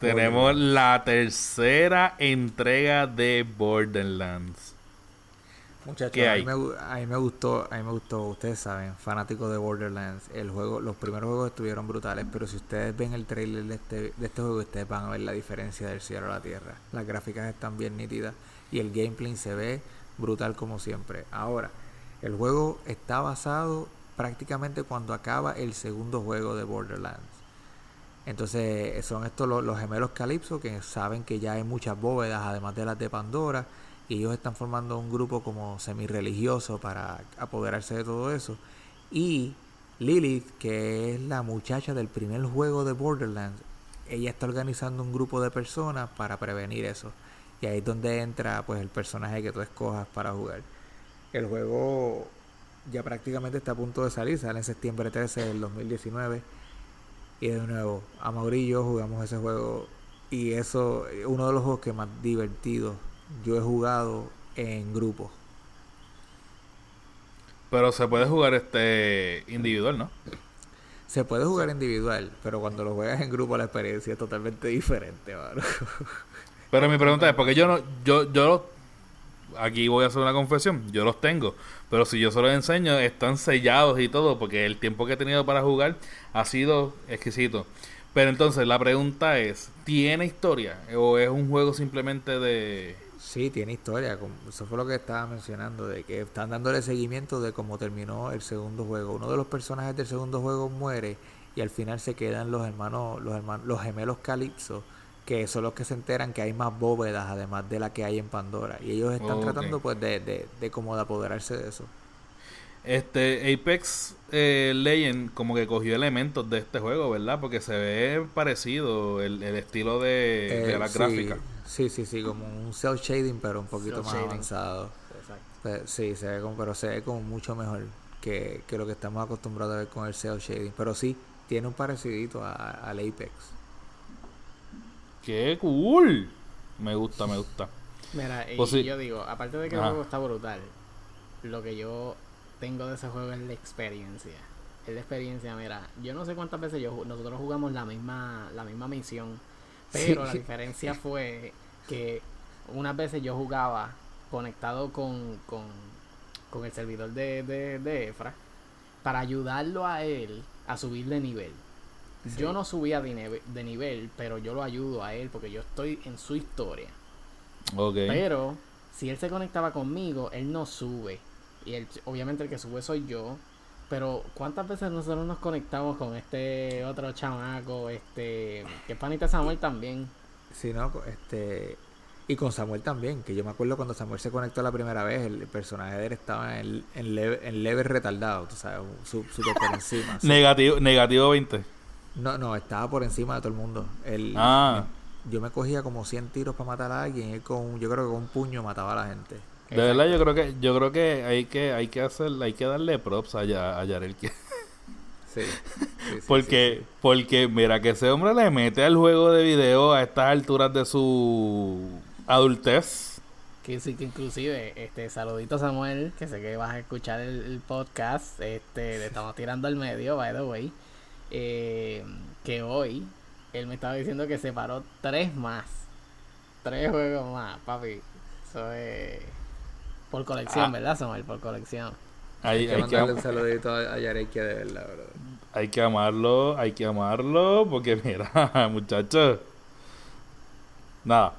tenemos la tercera entrega de Borderlands. Muchachos, ¿Qué a, mí me, a mí me gustó, a mí me gustó, ustedes saben, fanático de Borderlands, el juego, los primeros juegos estuvieron brutales, pero si ustedes ven el trailer de este, de este juego, ustedes van a ver la diferencia del cielo a la tierra. Las gráficas están bien nítidas y el gameplay se ve brutal como siempre. Ahora, el juego está basado prácticamente cuando acaba el segundo juego de Borderlands. Entonces son estos los, los gemelos Calypso que saben que ya hay muchas bóvedas además de las de Pandora y ellos están formando un grupo como semi-religioso para apoderarse de todo eso. Y Lilith, que es la muchacha del primer juego de Borderlands, ella está organizando un grupo de personas para prevenir eso. Y ahí es donde entra pues el personaje que tú escojas para jugar. El juego ya prácticamente está a punto de salir, sale en septiembre 13 del 2019. Y de nuevo, Amaury y yo jugamos ese juego y eso es uno de los juegos que más divertidos yo he jugado en grupo. Pero se puede jugar este individual, ¿no? Se puede jugar individual, pero cuando lo juegas en grupo la experiencia es totalmente diferente, mano. (laughs) Pero mi pregunta es, porque yo no, yo, yo los- aquí voy a hacer una confesión, yo los tengo, pero si yo se los enseño, están sellados y todo, porque el tiempo que he tenido para jugar ha sido exquisito. Pero entonces la pregunta es, ¿tiene historia? ¿O es un juego simplemente de... Sí, tiene historia. Eso fue lo que estaba mencionando, de que están dándole seguimiento de cómo terminó el segundo juego. Uno de los personajes del segundo juego muere y al final se quedan los hermanos, los hermanos, los gemelos Calypso, que son los que se enteran que hay más bóvedas además de la que hay en Pandora. Y ellos están tratando pues de, de, de como de apoderarse de eso. Este Apex eh, Legend como que cogió elementos de este juego, ¿verdad? Porque se ve parecido el, el estilo de, de Eh, la sí, gráfica. Sí, sí, sí, como un cel shading, pero un poquito Cel más shading. avanzado. Exacto. Sí, se ve como, pero se ve como mucho mejor. que, que lo que estamos acostumbrados a ver con el cel shading. Pero sí, tiene un parecidito a- al Apex. ¡Qué cool! Me gusta, me gusta. Mira, y Pues sí. yo digo, aparte de que el juego está brutal, lo que yo tengo de ese juego es la experiencia. Es la experiencia, mira, yo no sé cuántas veces yo, nosotros jugamos la misma, la misma misión, (laughs) pero la diferencia fue que unas veces yo jugaba conectado con, con, con el servidor de, de, de Efra para ayudarlo a él a subir de nivel. Yo no subía de, nive- de nivel, pero yo lo ayudo a él porque yo estoy en su historia. Ok. Pero si él se conectaba conmigo, él no sube. Y él, obviamente el que sube soy yo. Pero ¿cuántas veces nosotros nos conectamos con este otro chamaco? Este, que es panita Samuel también. Sí, ¿no? Este, y con Samuel también, que yo me acuerdo cuando Samuel se conectó la primera vez, el personaje de él estaba en, en, leve, en leve retardado, tú sabes, su- súper por encima. (laughs) Negativo, negativo 20. No, no, estaba por encima de todo el mundo. Él, Ah. Yo me cogía como 100 tiros para matar a alguien, y él con, yo creo que con un puño mataba a la gente. De verdad, yo creo que yo creo que hay que hay que hacer hay que darle props a, Ya- a Yarel que- (laughs) Sí. sí, sí, porque porque mira que ese hombre le mete al juego de video a estas alturas de su adultez. Que sí, que inclusive, este, saludito Samuel, que sé que vas a escuchar el, el podcast. Este, le estamos tirando al medio, by the way. Eh, que hoy él me estaba diciendo que separó tres más. Tres juegos más, papi. Eso es por colección, Ah. ¿verdad, Samuel? Por colección. Hay, Hay que hay, mandarle que, un saludito a, a Yarekia de verdad, bro. hay que amarlo, hay que amarlo, porque (laughs) mira, muchachos. Nada.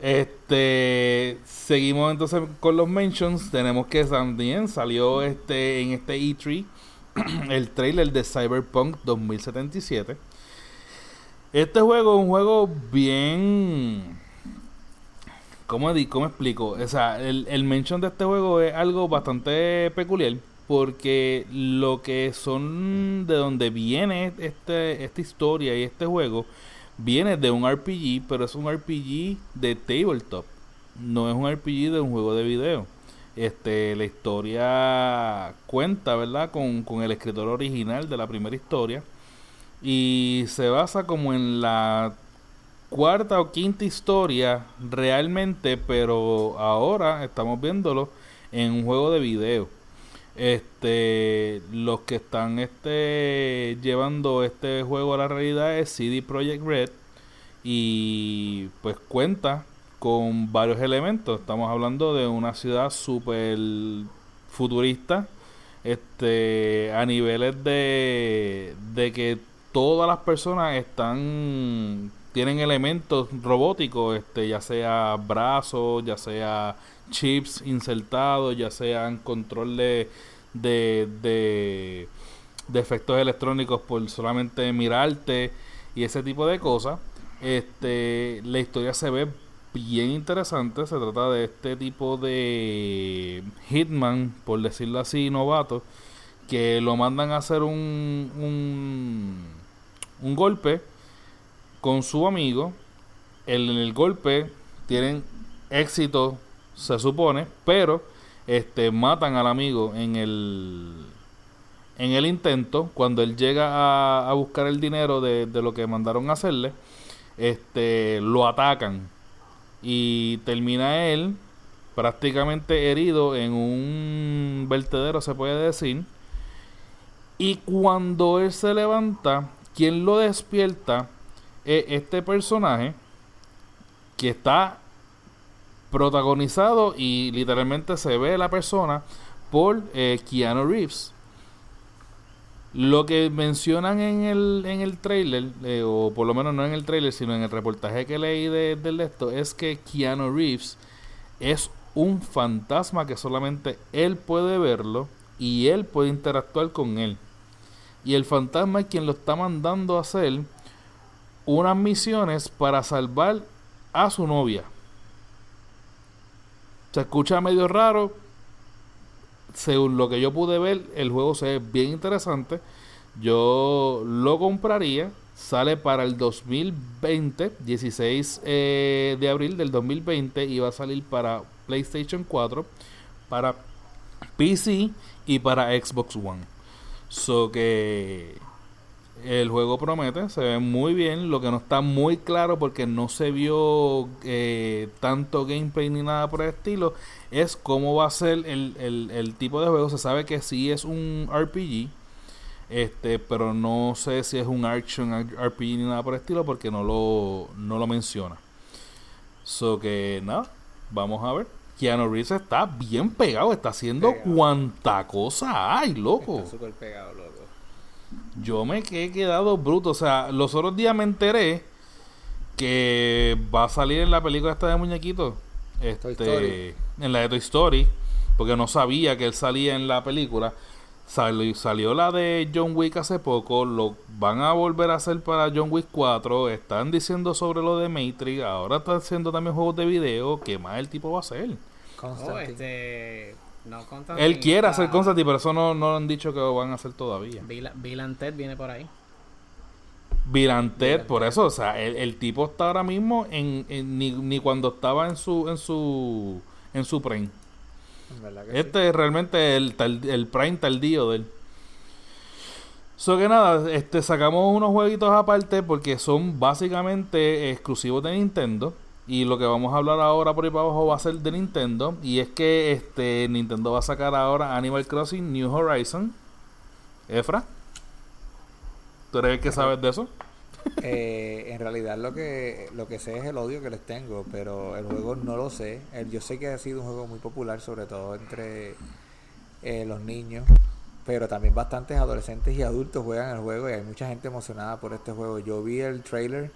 Este seguimos entonces con los mentions. Tenemos que también salió este en este E3 (clears throat) el trailer de Cyberpunk 2077. Este juego es un juego bien ¿Cómo, cómo explico? O sea, el, el mention de este juego es algo bastante peculiar porque lo que son de donde viene este, esta historia y este juego viene de un RPG, pero es un RPG de tabletop. No es un RPG de un juego de video. Este, la historia cuenta, ¿verdad? Con, con el escritor original de la primera historia. Y se basa como en la cuarta o quinta historia realmente, pero ahora estamos viéndolo en un juego de video. Este, los que están este llevando este juego a la realidad es CD Projekt Red y pues cuenta con varios elementos. Estamos hablando de una ciudad súper futurista, este, a niveles de, de que todas las personas están tienen elementos robóticos, este, ya sea brazos, ya sea chips insertados, ya sean control de, de, de, de efectos electrónicos por solamente mirarte y ese tipo de cosas. Este, la historia se ve bien interesante. Se trata de este tipo de hitman, por decirlo así, novato, que lo mandan a hacer un, un, un golpe con su amigo. En el golpe tienen éxito, se supone, pero este matan al amigo en el en el intento cuando él llega a, buscar el dinero de, de lo que mandaron a hacerle este lo atacan y termina él prácticamente herido en un vertedero se puede decir y cuando él se levanta quien lo despierta es este personaje que está protagonizado y literalmente se ve la persona por eh, Keanu Reeves. Lo que mencionan en el, en el trailer, eh, o por lo menos no en el trailer, sino en el reportaje que leí de, del esto, es que Keanu Reeves es un fantasma que solamente él puede verlo y él puede interactuar con él. Y el fantasma es quien lo está mandando a hacer unas misiones para salvar a su novia. Se escucha medio raro. Según lo que yo pude ver, el juego se ve bien interesante. Yo lo compraría. Sale para el 2020, 16 eh, de abril del 2020. Y va a salir para PlayStation 4, para PC y para Xbox One. So que el juego promete, se ve muy bien, lo que no está muy claro porque no se vio eh, tanto gameplay ni nada por el estilo, es cómo va a ser el, el, el tipo de juego. Se sabe que sí es un RPG, este, pero no sé si es un action RPG ni nada por el estilo porque no lo, no lo menciona. So que nada, vamos a ver. Keanu Reeves está bien pegado, está haciendo cuanta cosa hay, loco. Está súper pegado, loco. Yo me he quedado bruto. O sea, los otros días me enteré que va a salir en la película esta de muñequitos. Este, en la de Toy Story. Porque no sabía que él salía en la película. Salió, salió la de John Wick hace poco. Lo van a volver a hacer para John Wick 4. Están diciendo sobre lo de Matrix. Ahora están haciendo también juegos de video. ¿Qué más el tipo va a hacer? Oh, este, no, Él quiere hacer Constantine, pero eso no, no han dicho que lo van a hacer todavía. Bill, Ted viene por ahí. Ted, por eso, o sea, el, tipo está ahora mismo en, ni, ni, cuando estaba en su en su en su prime. Este es realmente el, el prime tardío de él. So que nada, este sacamos unos jueguitos aparte porque son básicamente exclusivos de Nintendo. Y lo que vamos a hablar ahora por ahí para abajo va a ser de Nintendo. Y es que este Nintendo va a sacar ahora Animal Crossing New Horizon. Efra, ¿tú eres el que sabes de eso? (laughs) Eh, en realidad lo que lo que sé es el odio que les tengo, pero el juego no lo sé. yo sé que ha sido un juego muy popular, sobre todo entre eh, los niños, pero también bastantes adolescentes y adultos juegan el juego y hay mucha gente emocionada por este juego. Yo vi el trailer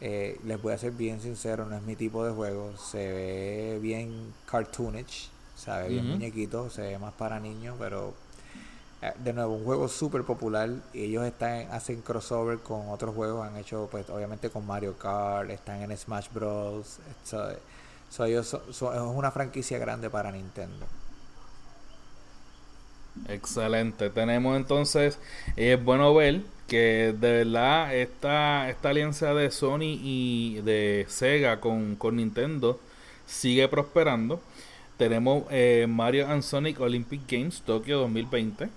eh, les voy a ser bien sincero, no es mi tipo de juego. Se ve bien cartoonish, se ve bien muñequito, se ve más para niños, pero eh, de nuevo, un juego súper popular. Y ellos están, hacen crossover con otros juegos. Han hecho, pues, obviamente con Mario Kart, están en Smash Bros. ellos es una franquicia grande para Nintendo. Excelente. Tenemos entonces, es bueno ver que de verdad esta, esta alianza de Sony y de Sega con, Nintendo sigue prosperando. Tenemos eh, Mario and Sonic Olympic Games Tokio 2020.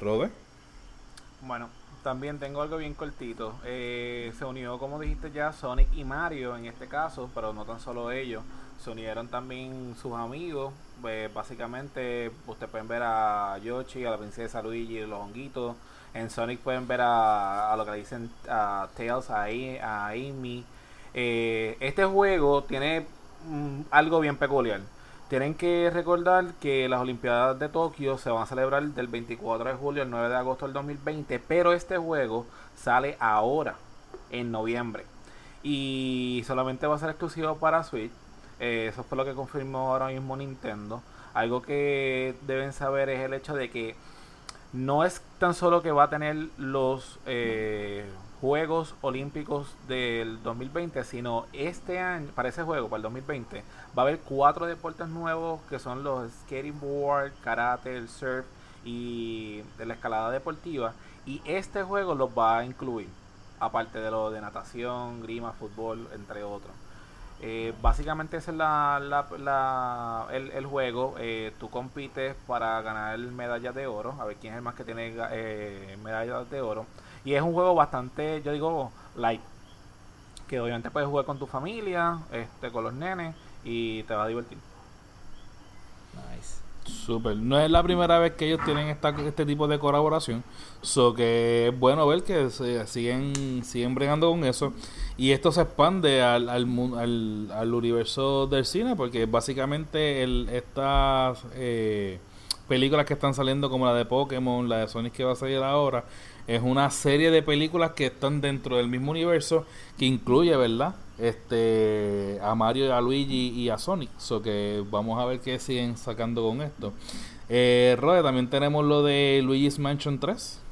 Rode. Bueno, también tengo algo bien cortito. Eh, se unió, como dijiste ya, Sonic y Mario en este caso, pero no tan solo ellos. Se unieron también sus amigos. Pues, básicamente, ustedes pueden ver a Yoshi, a la princesa Luigi, los honguitos. En Sonic pueden ver a, lo que le dicen a Tails, a, Amy. Eh, este juego tiene mm, algo bien peculiar. Tienen que recordar que las Olimpiadas de Tokio se van a celebrar del 24 de julio al 9 de agosto del 2020, pero este juego sale ahora, en noviembre. Y solamente va a ser exclusivo para Switch. Eh, eso fue lo que confirmó ahora mismo Nintendo. Algo que deben saber es el hecho de que no es tan solo que va a tener los eh, Juegos Olímpicos del 2020, sino este año, para ese juego, para el 2020, va a haber cuatro deportes nuevos que son los skating board, karate, el surf y la escalada deportiva. Y este juego los va a incluir, aparte de lo de natación, grima, fútbol, entre otros. Eh, básicamente ese es la, la, el, juego. Eh, tú compites para ganar medallas de oro. A ver quién es el más que tiene eh, medallas de oro. Y es un juego bastante, yo digo, light. Que obviamente puedes jugar con tu familia, este, con los nenes y te va a divertir. Nice. Super. No es la primera vez que ellos tienen esta, este tipo de colaboración. So que es bueno ver que se siguen, siguen bregando con eso. Y esto se expande al, al, al, al universo del cine, porque básicamente el, estas eh, películas que están saliendo, como la de Pokémon, la de Sonic que va a salir ahora, es una serie de películas que están dentro del mismo universo, que incluye, ¿verdad? Este, a Mario, a Luigi y a Sonic. So que vamos a ver qué siguen sacando con esto. Eh, Rode, también tenemos lo de Luigi's Mansion 3.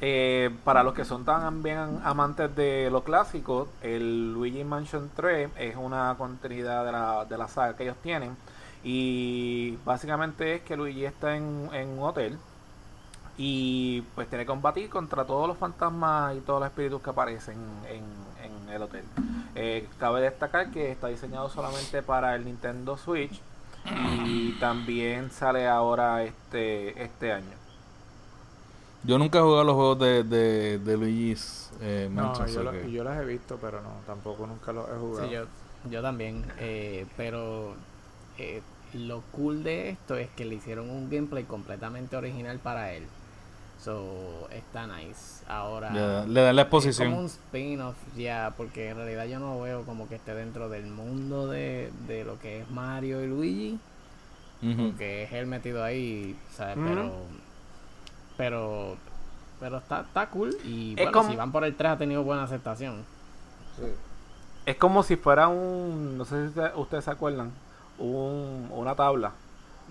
Eh, para los que son tan bien amantes de lo clásico, el Luigi Mansion 3 es una continuidad de la, de la saga que ellos tienen. Y básicamente es que Luigi está en, un hotel y pues tiene que combatir contra todos los fantasmas y todos los espíritus que aparecen en, el hotel. Eh, cabe destacar que está diseñado solamente para el Nintendo Switch y también sale ahora este este año. Yo nunca he jugado los juegos de, de, de Luigi's eh, No, Mansion, yo, so lo- que- yo las he visto, pero no, tampoco nunca los he jugado. Sí, yo, yo también. eh, pero eh, lo cool de esto es que le hicieron un gameplay completamente original para él. So, está nice. Ahora. le, da- la es como exposición. un spin-off ya, porque en realidad yo no veo como que esté dentro del mundo de, de lo que es Mario y Luigi. Porque es él metido ahí, ¿sabes? Pero. Pero. Pero está, está cool. Y Es bueno, como- si van por el 3 ha tenido buena aceptación. Sí. Es como si fuera un, no sé si usted- ustedes se acuerdan, un, una tabla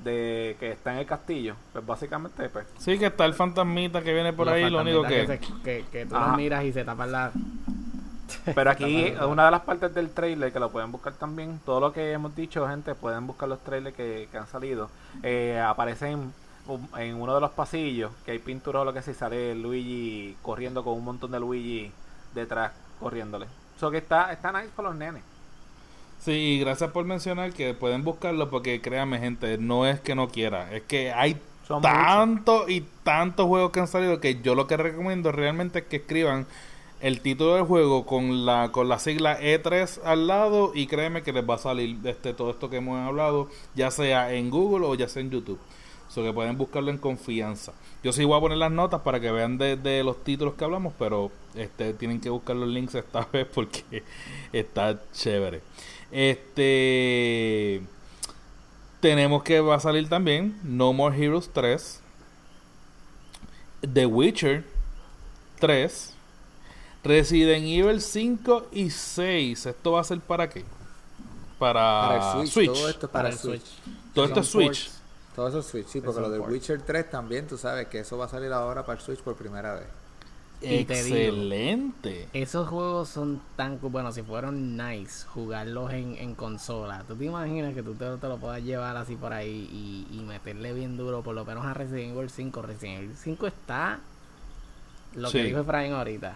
de que está en el castillo. Pues básicamente, pues, Sí, que está el fantasmita que viene por ahí, lo único que... se- que, que tú Ajá. los miras y se tapan la. (laughs) Pero aquí, una de las partes del trailer que lo pueden buscar también, todo lo que hemos dicho, gente, pueden buscar los trailers que, que han salido. Eh, aparecen en uno de los pasillos, que hay pintura o lo que sea, y sale Luigi corriendo con un montón de Luigi detrás, corriéndole. Eso que está, está nice para los nenes. Sí, y gracias por mencionar que pueden buscarlo porque créanme gente, no es que no quiera, es que hay Son tantos y tantos juegos que han salido que yo lo que recomiendo realmente es que escriban el título del juego con la con la sigla E3 al lado y créeme que les va a salir este todo esto que hemos hablado, ya sea en Google o ya sea en YouTube. So que pueden buscarlo en confianza. Yo sí voy a poner las notas para que vean de, de los títulos que hablamos, pero este tienen que buscar los links esta (laughs) vez porque está chévere. Este tenemos que va a salir también No More Heroes 3, The Witcher 3, Resident Evil 5 y 6. ¿Esto va a ser para qué? Para, Para el Switch, Switch. todo esto es para, el Switch. Todo esto es Son Switch. ports. Todo eso es Switch, sí, porque lo de. Witcher 3 también, tú sabes que eso va a salir ahora para el Switch por primera vez. Digo, Excelente. Esos juegos son tan. Bueno, si fueron nice jugarlos en, en consola, ¿tú te imaginas que tú te, te lo puedas llevar así por ahí y, y meterle bien duro, por lo menos a Resident Evil 5? Resident Evil 5 está lo Sí. que dijo Efraín ahorita.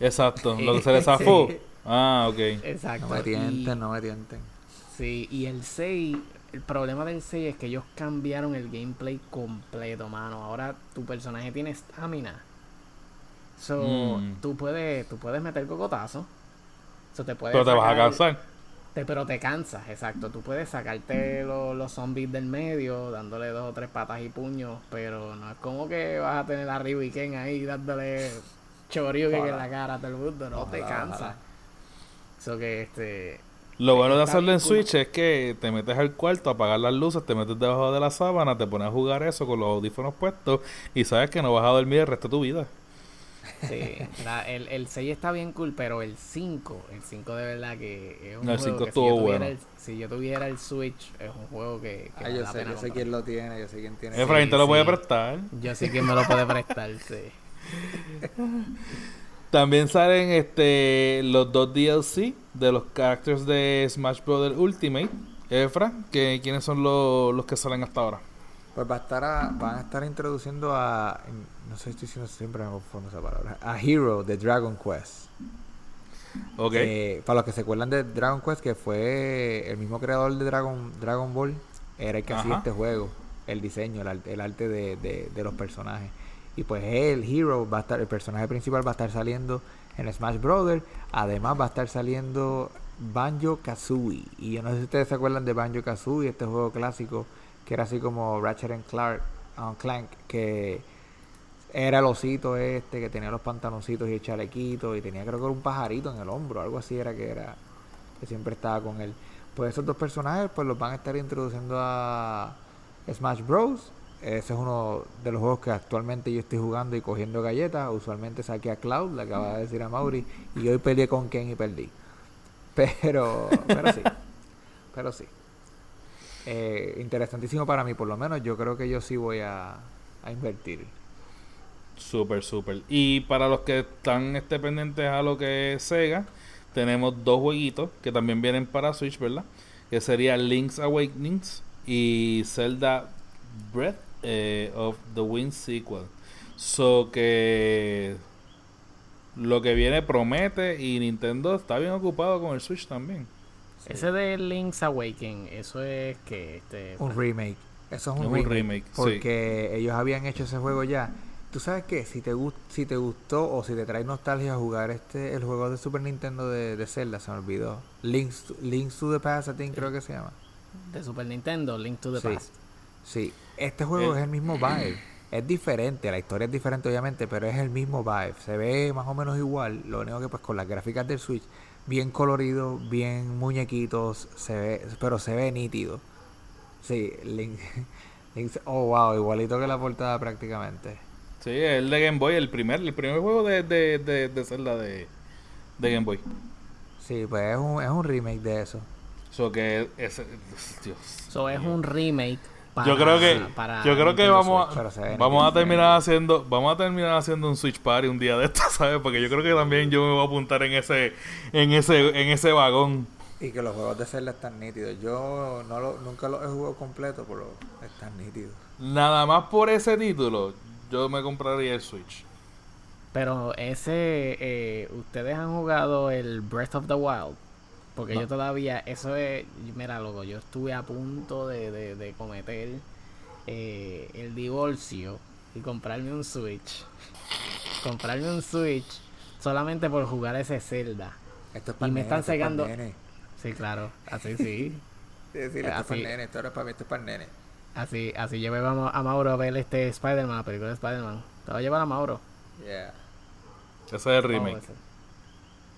Exacto. Lo que (laughs) se le zafó. Sí. Ah, ok. Exacto. No me tienten, Y- no me tienten. Sí, y el 6, el problema del 6 es que ellos cambiaron el gameplay completo, mano. Ahora tu personaje tiene estamina. So, Mm. tú puedes tú puedes meter cocotazo. So, te puedes Pero te vas a cansar. te- pero te cansas, exacto. Tú puedes sacarte lo- los zombies del medio, dándole dos o tres patas y puños, pero no es como que vas a tener a Ken ahí dándole chorio en la cara a todo el mundo, no te Ojalá, cansa. ojalá. So que este Lo bueno de hacerlo en cool. Switch es que te metes al cuarto, apagas las luces, te metes debajo de la sábana, te pones a jugar eso con los audífonos puestos y sabes que no vas a dormir el resto de tu vida. Sí, la- el, el 6 está bien cool, pero el 5, el 5 de verdad que es un No, el juego 5 que estuvo si yo, tuviera bueno. el, si yo tuviera el Switch, es un juego que, que Ah, yo sé, yo quién lo tiene, yo sé quién tiene. Efraín te lo sí. puede prestar. Yo sé que me lo puede prestar, sí. (laughs) También salen este los dos DLC de los characters de Smash Bros. Ultimate. Efra, que, ¿quiénes son los, los que salen hasta ahora? Pues va a estar a- van a estar introduciendo a, no sé si estoy diciendo siempre me confundo esa palabra, a Hero de Dragon Quest. Ok. Eh, para los que se acuerdan de Dragon Quest, que fue el mismo creador de Dragon, Dragon Ball, era el que hacía este juego, el diseño, el, arte- el arte de, de- de los personajes. Y pues el Hero va a estar, el personaje principal va a estar saliendo en Smash Brothers. Además va a estar saliendo Banjo Kazooie. Y yo no sé si ustedes se acuerdan de Banjo Kazooie, este juego clásico que era así como Ratchet and Clark, um, Clank, que era el osito este que tenía los pantaloncitos y el chalequito y tenía creo que un pajarito en el hombro, algo así era que era, que siempre estaba con él. Pues esos dos personajes pues los van a estar introduciendo a Smash Bros. Ese es uno de los juegos que actualmente yo estoy jugando y cogiendo galletas. Usualmente saqué a Cloud, le acaba de decir a Mauri, y hoy peleé con Ken y perdí. (laughs) Pero, pero sí, pero sí. Eh, interesantísimo para mí, por lo menos yo creo que yo sí voy a, invertir. Súper, súper. Y para los que están este, pendientes a lo que es Sega, tenemos dos jueguitos que también vienen para Switch, ¿verdad? Que sería Link's Awakenings y Zelda Breath eh, of the Wind sequel. So que lo que viene promete y Nintendo está bien ocupado con el Switch también. Ese de Link's Awakening, eso es que este Un remake. Eso es un, Es un remake, sí. Porque ellos habían hecho ese juego ya. ¿Tú sabes qué? Si te, gust si te gustó o si te trae nostalgia jugar este el juego de Super Nintendo de, de Zelda, se me olvidó. Links to, Links to the Past, I think, creo que se llama. de Super Nintendo, Link to the Sí. Past. Sí, este juego El- es el mismo vibe. Es diferente, la historia es diferente obviamente, pero es el mismo vibe. Se ve más o menos igual, lo único que pues con las gráficas del Switch, bien colorido, bien muñequitos, se ve, pero se ve nítido. Sí, Link, (laughs) Link- oh wow, igualito que la portada prácticamente. Sí, el de Game Boy, el primer, el primer juego de, de, de, de Zelda de, de Game Boy. Sí, pues es un, es un remake de eso. So que ese, Dios. So es un remake para, yo creo que para yo creo que vamos Switch. Ve vamos a terminar haciendo vamos a terminar haciendo un Switch Party un día de esto, (laughs) ¿sabes? Porque yo creo que también yo me voy a apuntar en ese en ese en ese vagón. Y que los juegos de Zelda están nítidos. Yo no lo, nunca los he jugado completo, pero están nítidos. Nada más por ese título, yo me compraría el Switch. Pero ese, eh, ustedes han jugado el Breath of the Wild. Porque No. yo todavía, eso es, mira, loco, yo estuve a punto de, de, de cometer eh, el divorcio y comprarme un Switch. comprarme un Switch solamente por jugar ese Zelda. Esto es Y para me están es secando- nene. Sí, así sí. (laughs) Sí, sí, esto es para Así- el nene, esto ahora es para mí, esto es para el nene. Así, así llevé a Ma- a Mauro a ver este Spider-Man, la película de Spider-Man. Te voy a llevar a Mauro. Yeah. Ese es el Oh, remake. ese.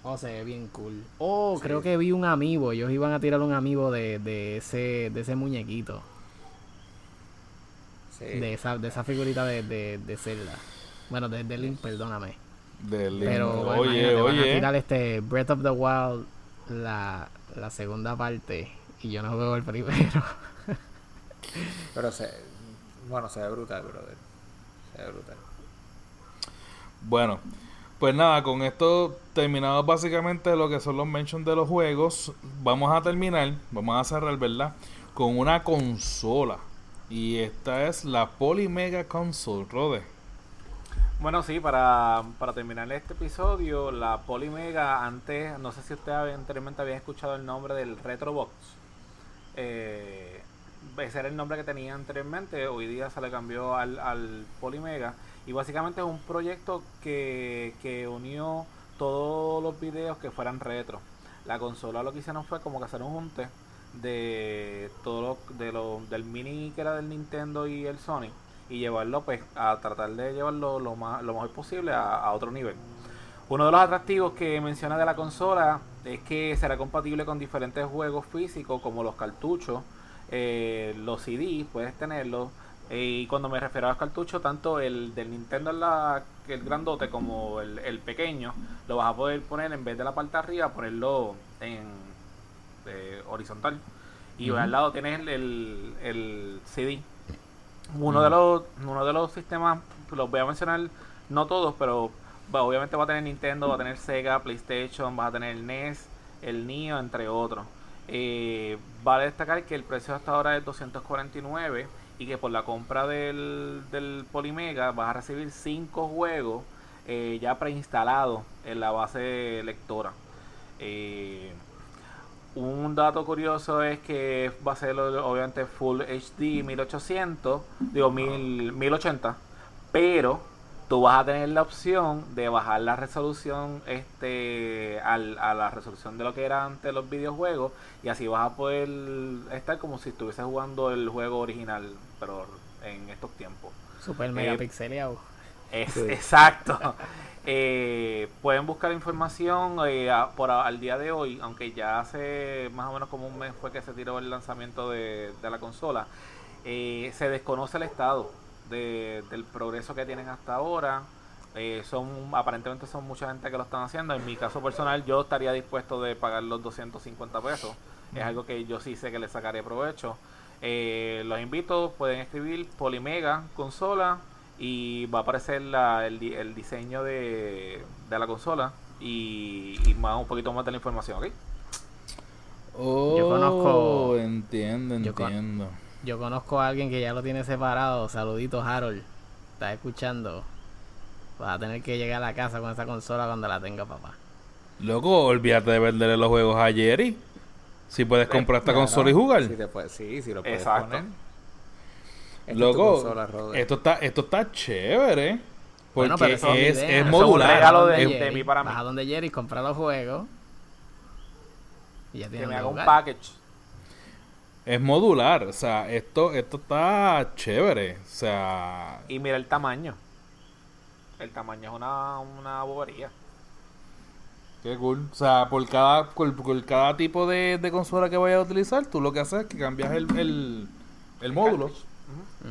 Oh, se ve bien cool. Oh, Sí. creo que vi un amiibo. Ellos iban a tirar un amiibo de, de ese de ese muñequito. Sí. De esa, de esa figurita de, de, de Zelda. Bueno, de, de Link, perdóname. Del- Pero bueno, oye, van a tirar este Breath of the Wild, la, la segunda parte. Y yo no juego el primero. (laughs) Pero se, bueno, se ve brutal, brother. Se ve brutal. Bueno, pues nada, con esto terminado básicamente lo que son los mentions de los juegos. Vamos a terminar, vamos a cerrar, ¿verdad? Con una consola. Y esta es la Polymega Console, Rode. Bueno, sí, para, para terminar este episodio, la Polymega, antes, no sé si usted anteriormente había escuchado el nombre del Retrobox. Eh, ese era el nombre que tenía anteriormente, hoy día se le cambió al, al Polymega. Y básicamente es un proyecto que, que unió todos los videos que fueran retro. La consola lo que hicieron fue como que hacer un junte de todo lo, de lo, del mini que era del Nintendo y el Sony y llevarlo pues a tratar de llevarlo lo más lo mejor posible a, otro nivel. Uno de los atractivos que menciona de la consola es que será compatible con diferentes juegos físicos como los cartuchos, eh, los CD, puedes tenerlos. Eh, y cuando me refiero a los cartuchos, tanto el del Nintendo la, el grandote como el, el pequeño, lo vas a poder poner en vez de la parte de arriba, ponerlo en eh, horizontal. Y al lado tienes el, el, el CD. Uno de los uno de los sistemas, los voy a mencionar, no todos, pero obviamente va a tener Nintendo, va a tener Sega, PlayStation, va a tener el NES, el Neo, entre otros. Eh, vale destacar que el precio hasta ahora es 249 y que por la compra del, del Polymega vas a recibir 5 juegos eh, ya preinstalados en la base lectora. Eh, un dato curioso es que va a ser obviamente Full HD 1800, digo 1000, 1080, pero tú vas a tener la opción de bajar la resolución este al- a la resolución de lo que era antes los videojuegos y así vas a poder estar como si estuvieses jugando el juego original, pero en estos tiempos. Super Eh, mega pixeleado. Es, Sí. Exacto. (laughs) Eh, pueden buscar información eh, a- por a- al día de hoy, aunque ya hace más o menos como un mes fue que se tiró el lanzamiento de, de la consola. Eh, se desconoce el estado de- del progreso que tienen hasta ahora. Eh, son aparentemente son mucha gente que lo están haciendo. En mi caso personal, yo estaría dispuesto de pagar los 250 pesos. Es algo que yo sí sé que le sacaré provecho. Eh, los invito, pueden escribir Polimega consola y va a aparecer la- el, di- el diseño de, de la consola y, y más un poquito más de la información, ¿ok? Oh, Yo conozco- Entiendo, yo con- entiendo. Yo conozco a alguien que ya lo tiene separado. Saluditos, Harold. Estás escuchando. Vas a tener que llegar a la casa con esa consola cuando la tenga papá. Loco, olvídate de venderle los juegos a Jerry. Si puedes comprar esta consola y jugar. Sí, te puedes- sí, sí lo puedes Exacto. poner. Esta es tu Loco, consola, esto está, esto está chévere. Porque Bueno, pero eso es, es Eso es un modular. regalo de- Es- de mí para mí. Vas a donde Jerry, compra los juegos. Y ya Que me haga un package. Es modular. O sea, esto, esto está chévere. O sea, Y mira el tamaño. El tamaño es una, una bobería. qué cool. O sea, por cada, por, por cada tipo de, de consola que vayas a utilizar, tú lo que haces es que cambias el, el, el módulo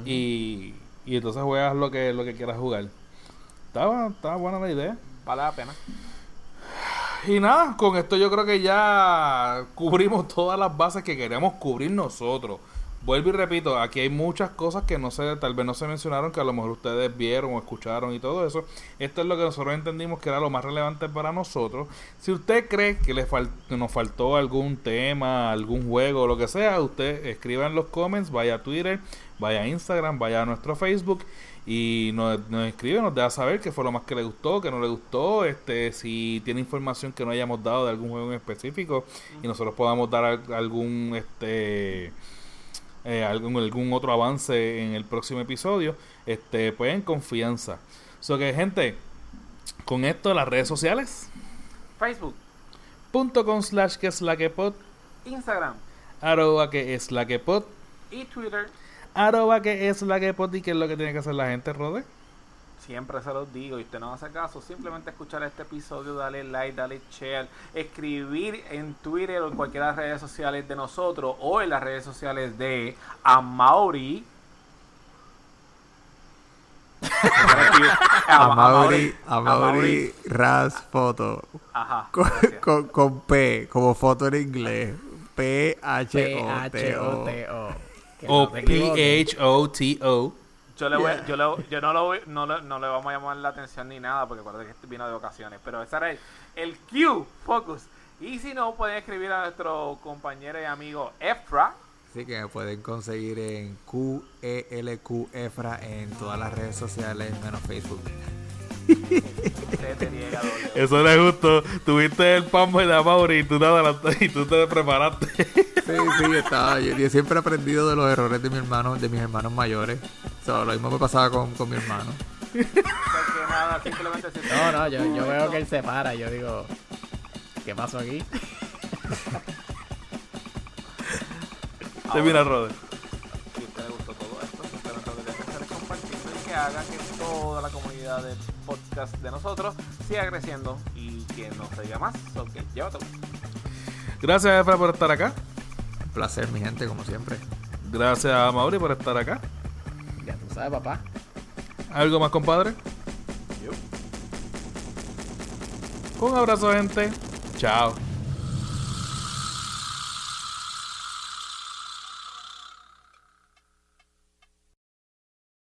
y, y entonces juegas lo que, lo que quieras jugar. Estaba, estaba buena la idea. Vale la pena. Y nada, con esto yo creo que ya cubrimos (laughs) todas las bases que queríamos cubrir nosotros. Vuelvo y repito, aquí hay muchas cosas que no sé, tal vez no se mencionaron, que a lo mejor ustedes vieron o escucharon y todo eso. Esto es lo que nosotros entendimos que era lo más relevante para nosotros. Si usted cree que le nos faltó algún tema, algún juego lo que sea, usted escriba en los comments, vaya a Twitter, vaya a Instagram, vaya a nuestro Facebook y nos, nos escribe, nos deja saber qué fue lo más que le gustó, qué no le gustó, este, si tiene información que no hayamos dado de algún juego en específico y nosotros podamos dar al- algún este eh, algún, algún otro avance en el próximo episodio, este, pues en confianza. So que gente, con esto las redes sociales, Facebook, punto com slash que es la que pod, Instagram. Arroba que es la que pod, y Twitter. Arroba que es la que pod y qué es lo que tiene que hacer la gente, Rode. Siempre se los digo y usted no hace caso. Simplemente escuchar este episodio, darle like, darle share, escribir en Twitter o en cualquiera de las redes sociales de nosotros o en las redes sociales de Amauri. (laughs) A Mauri, a Mauri Ras Foto. Ajá. Con, gracias. con, con P, como foto en inglés. P-H-O-T-O. P-H-O-T-O. Que O equivoques. P-H-O-T-O. Yo, le voy, yo, le- yo no, lo voy- no, le- no le vamos a llamar la atención ni nada porque acuérdate que este vino de ocasiones. Pero ese era el, el Q Focus. Y si no, pueden escribir a nuestro compañero y amigo Efra. Así que me pueden conseguir en QELQ Efra en todas las redes sociales, menos Facebook. (laughs) Eso le gustó. Tuviste el pambo de Mauri y tú te adelantaste y tú te preparaste. Sí, sí, estaba. Yo, yo siempre he aprendido de los errores de mi hermano, de mis hermanos mayores. So, lo mismo me pasaba con, con mi hermano. No, no, yo, yo veo que él se para yo digo, ¿qué pasó aquí? Termina, Rode. Si a usted le gustó todo esto, simplemente lo que que hacer es compartirlo y que haga que toda la comunidad de podcast de nosotros siga creciendo y que no se diga más. Que llévatelo. Gracias, Efra, por estar acá. Un placer, mi gente, como siempre. Gracias a Mauri por estar acá. Ya tú sabes, papá. ¿Algo más, compadre? Un abrazo, gente. Chao.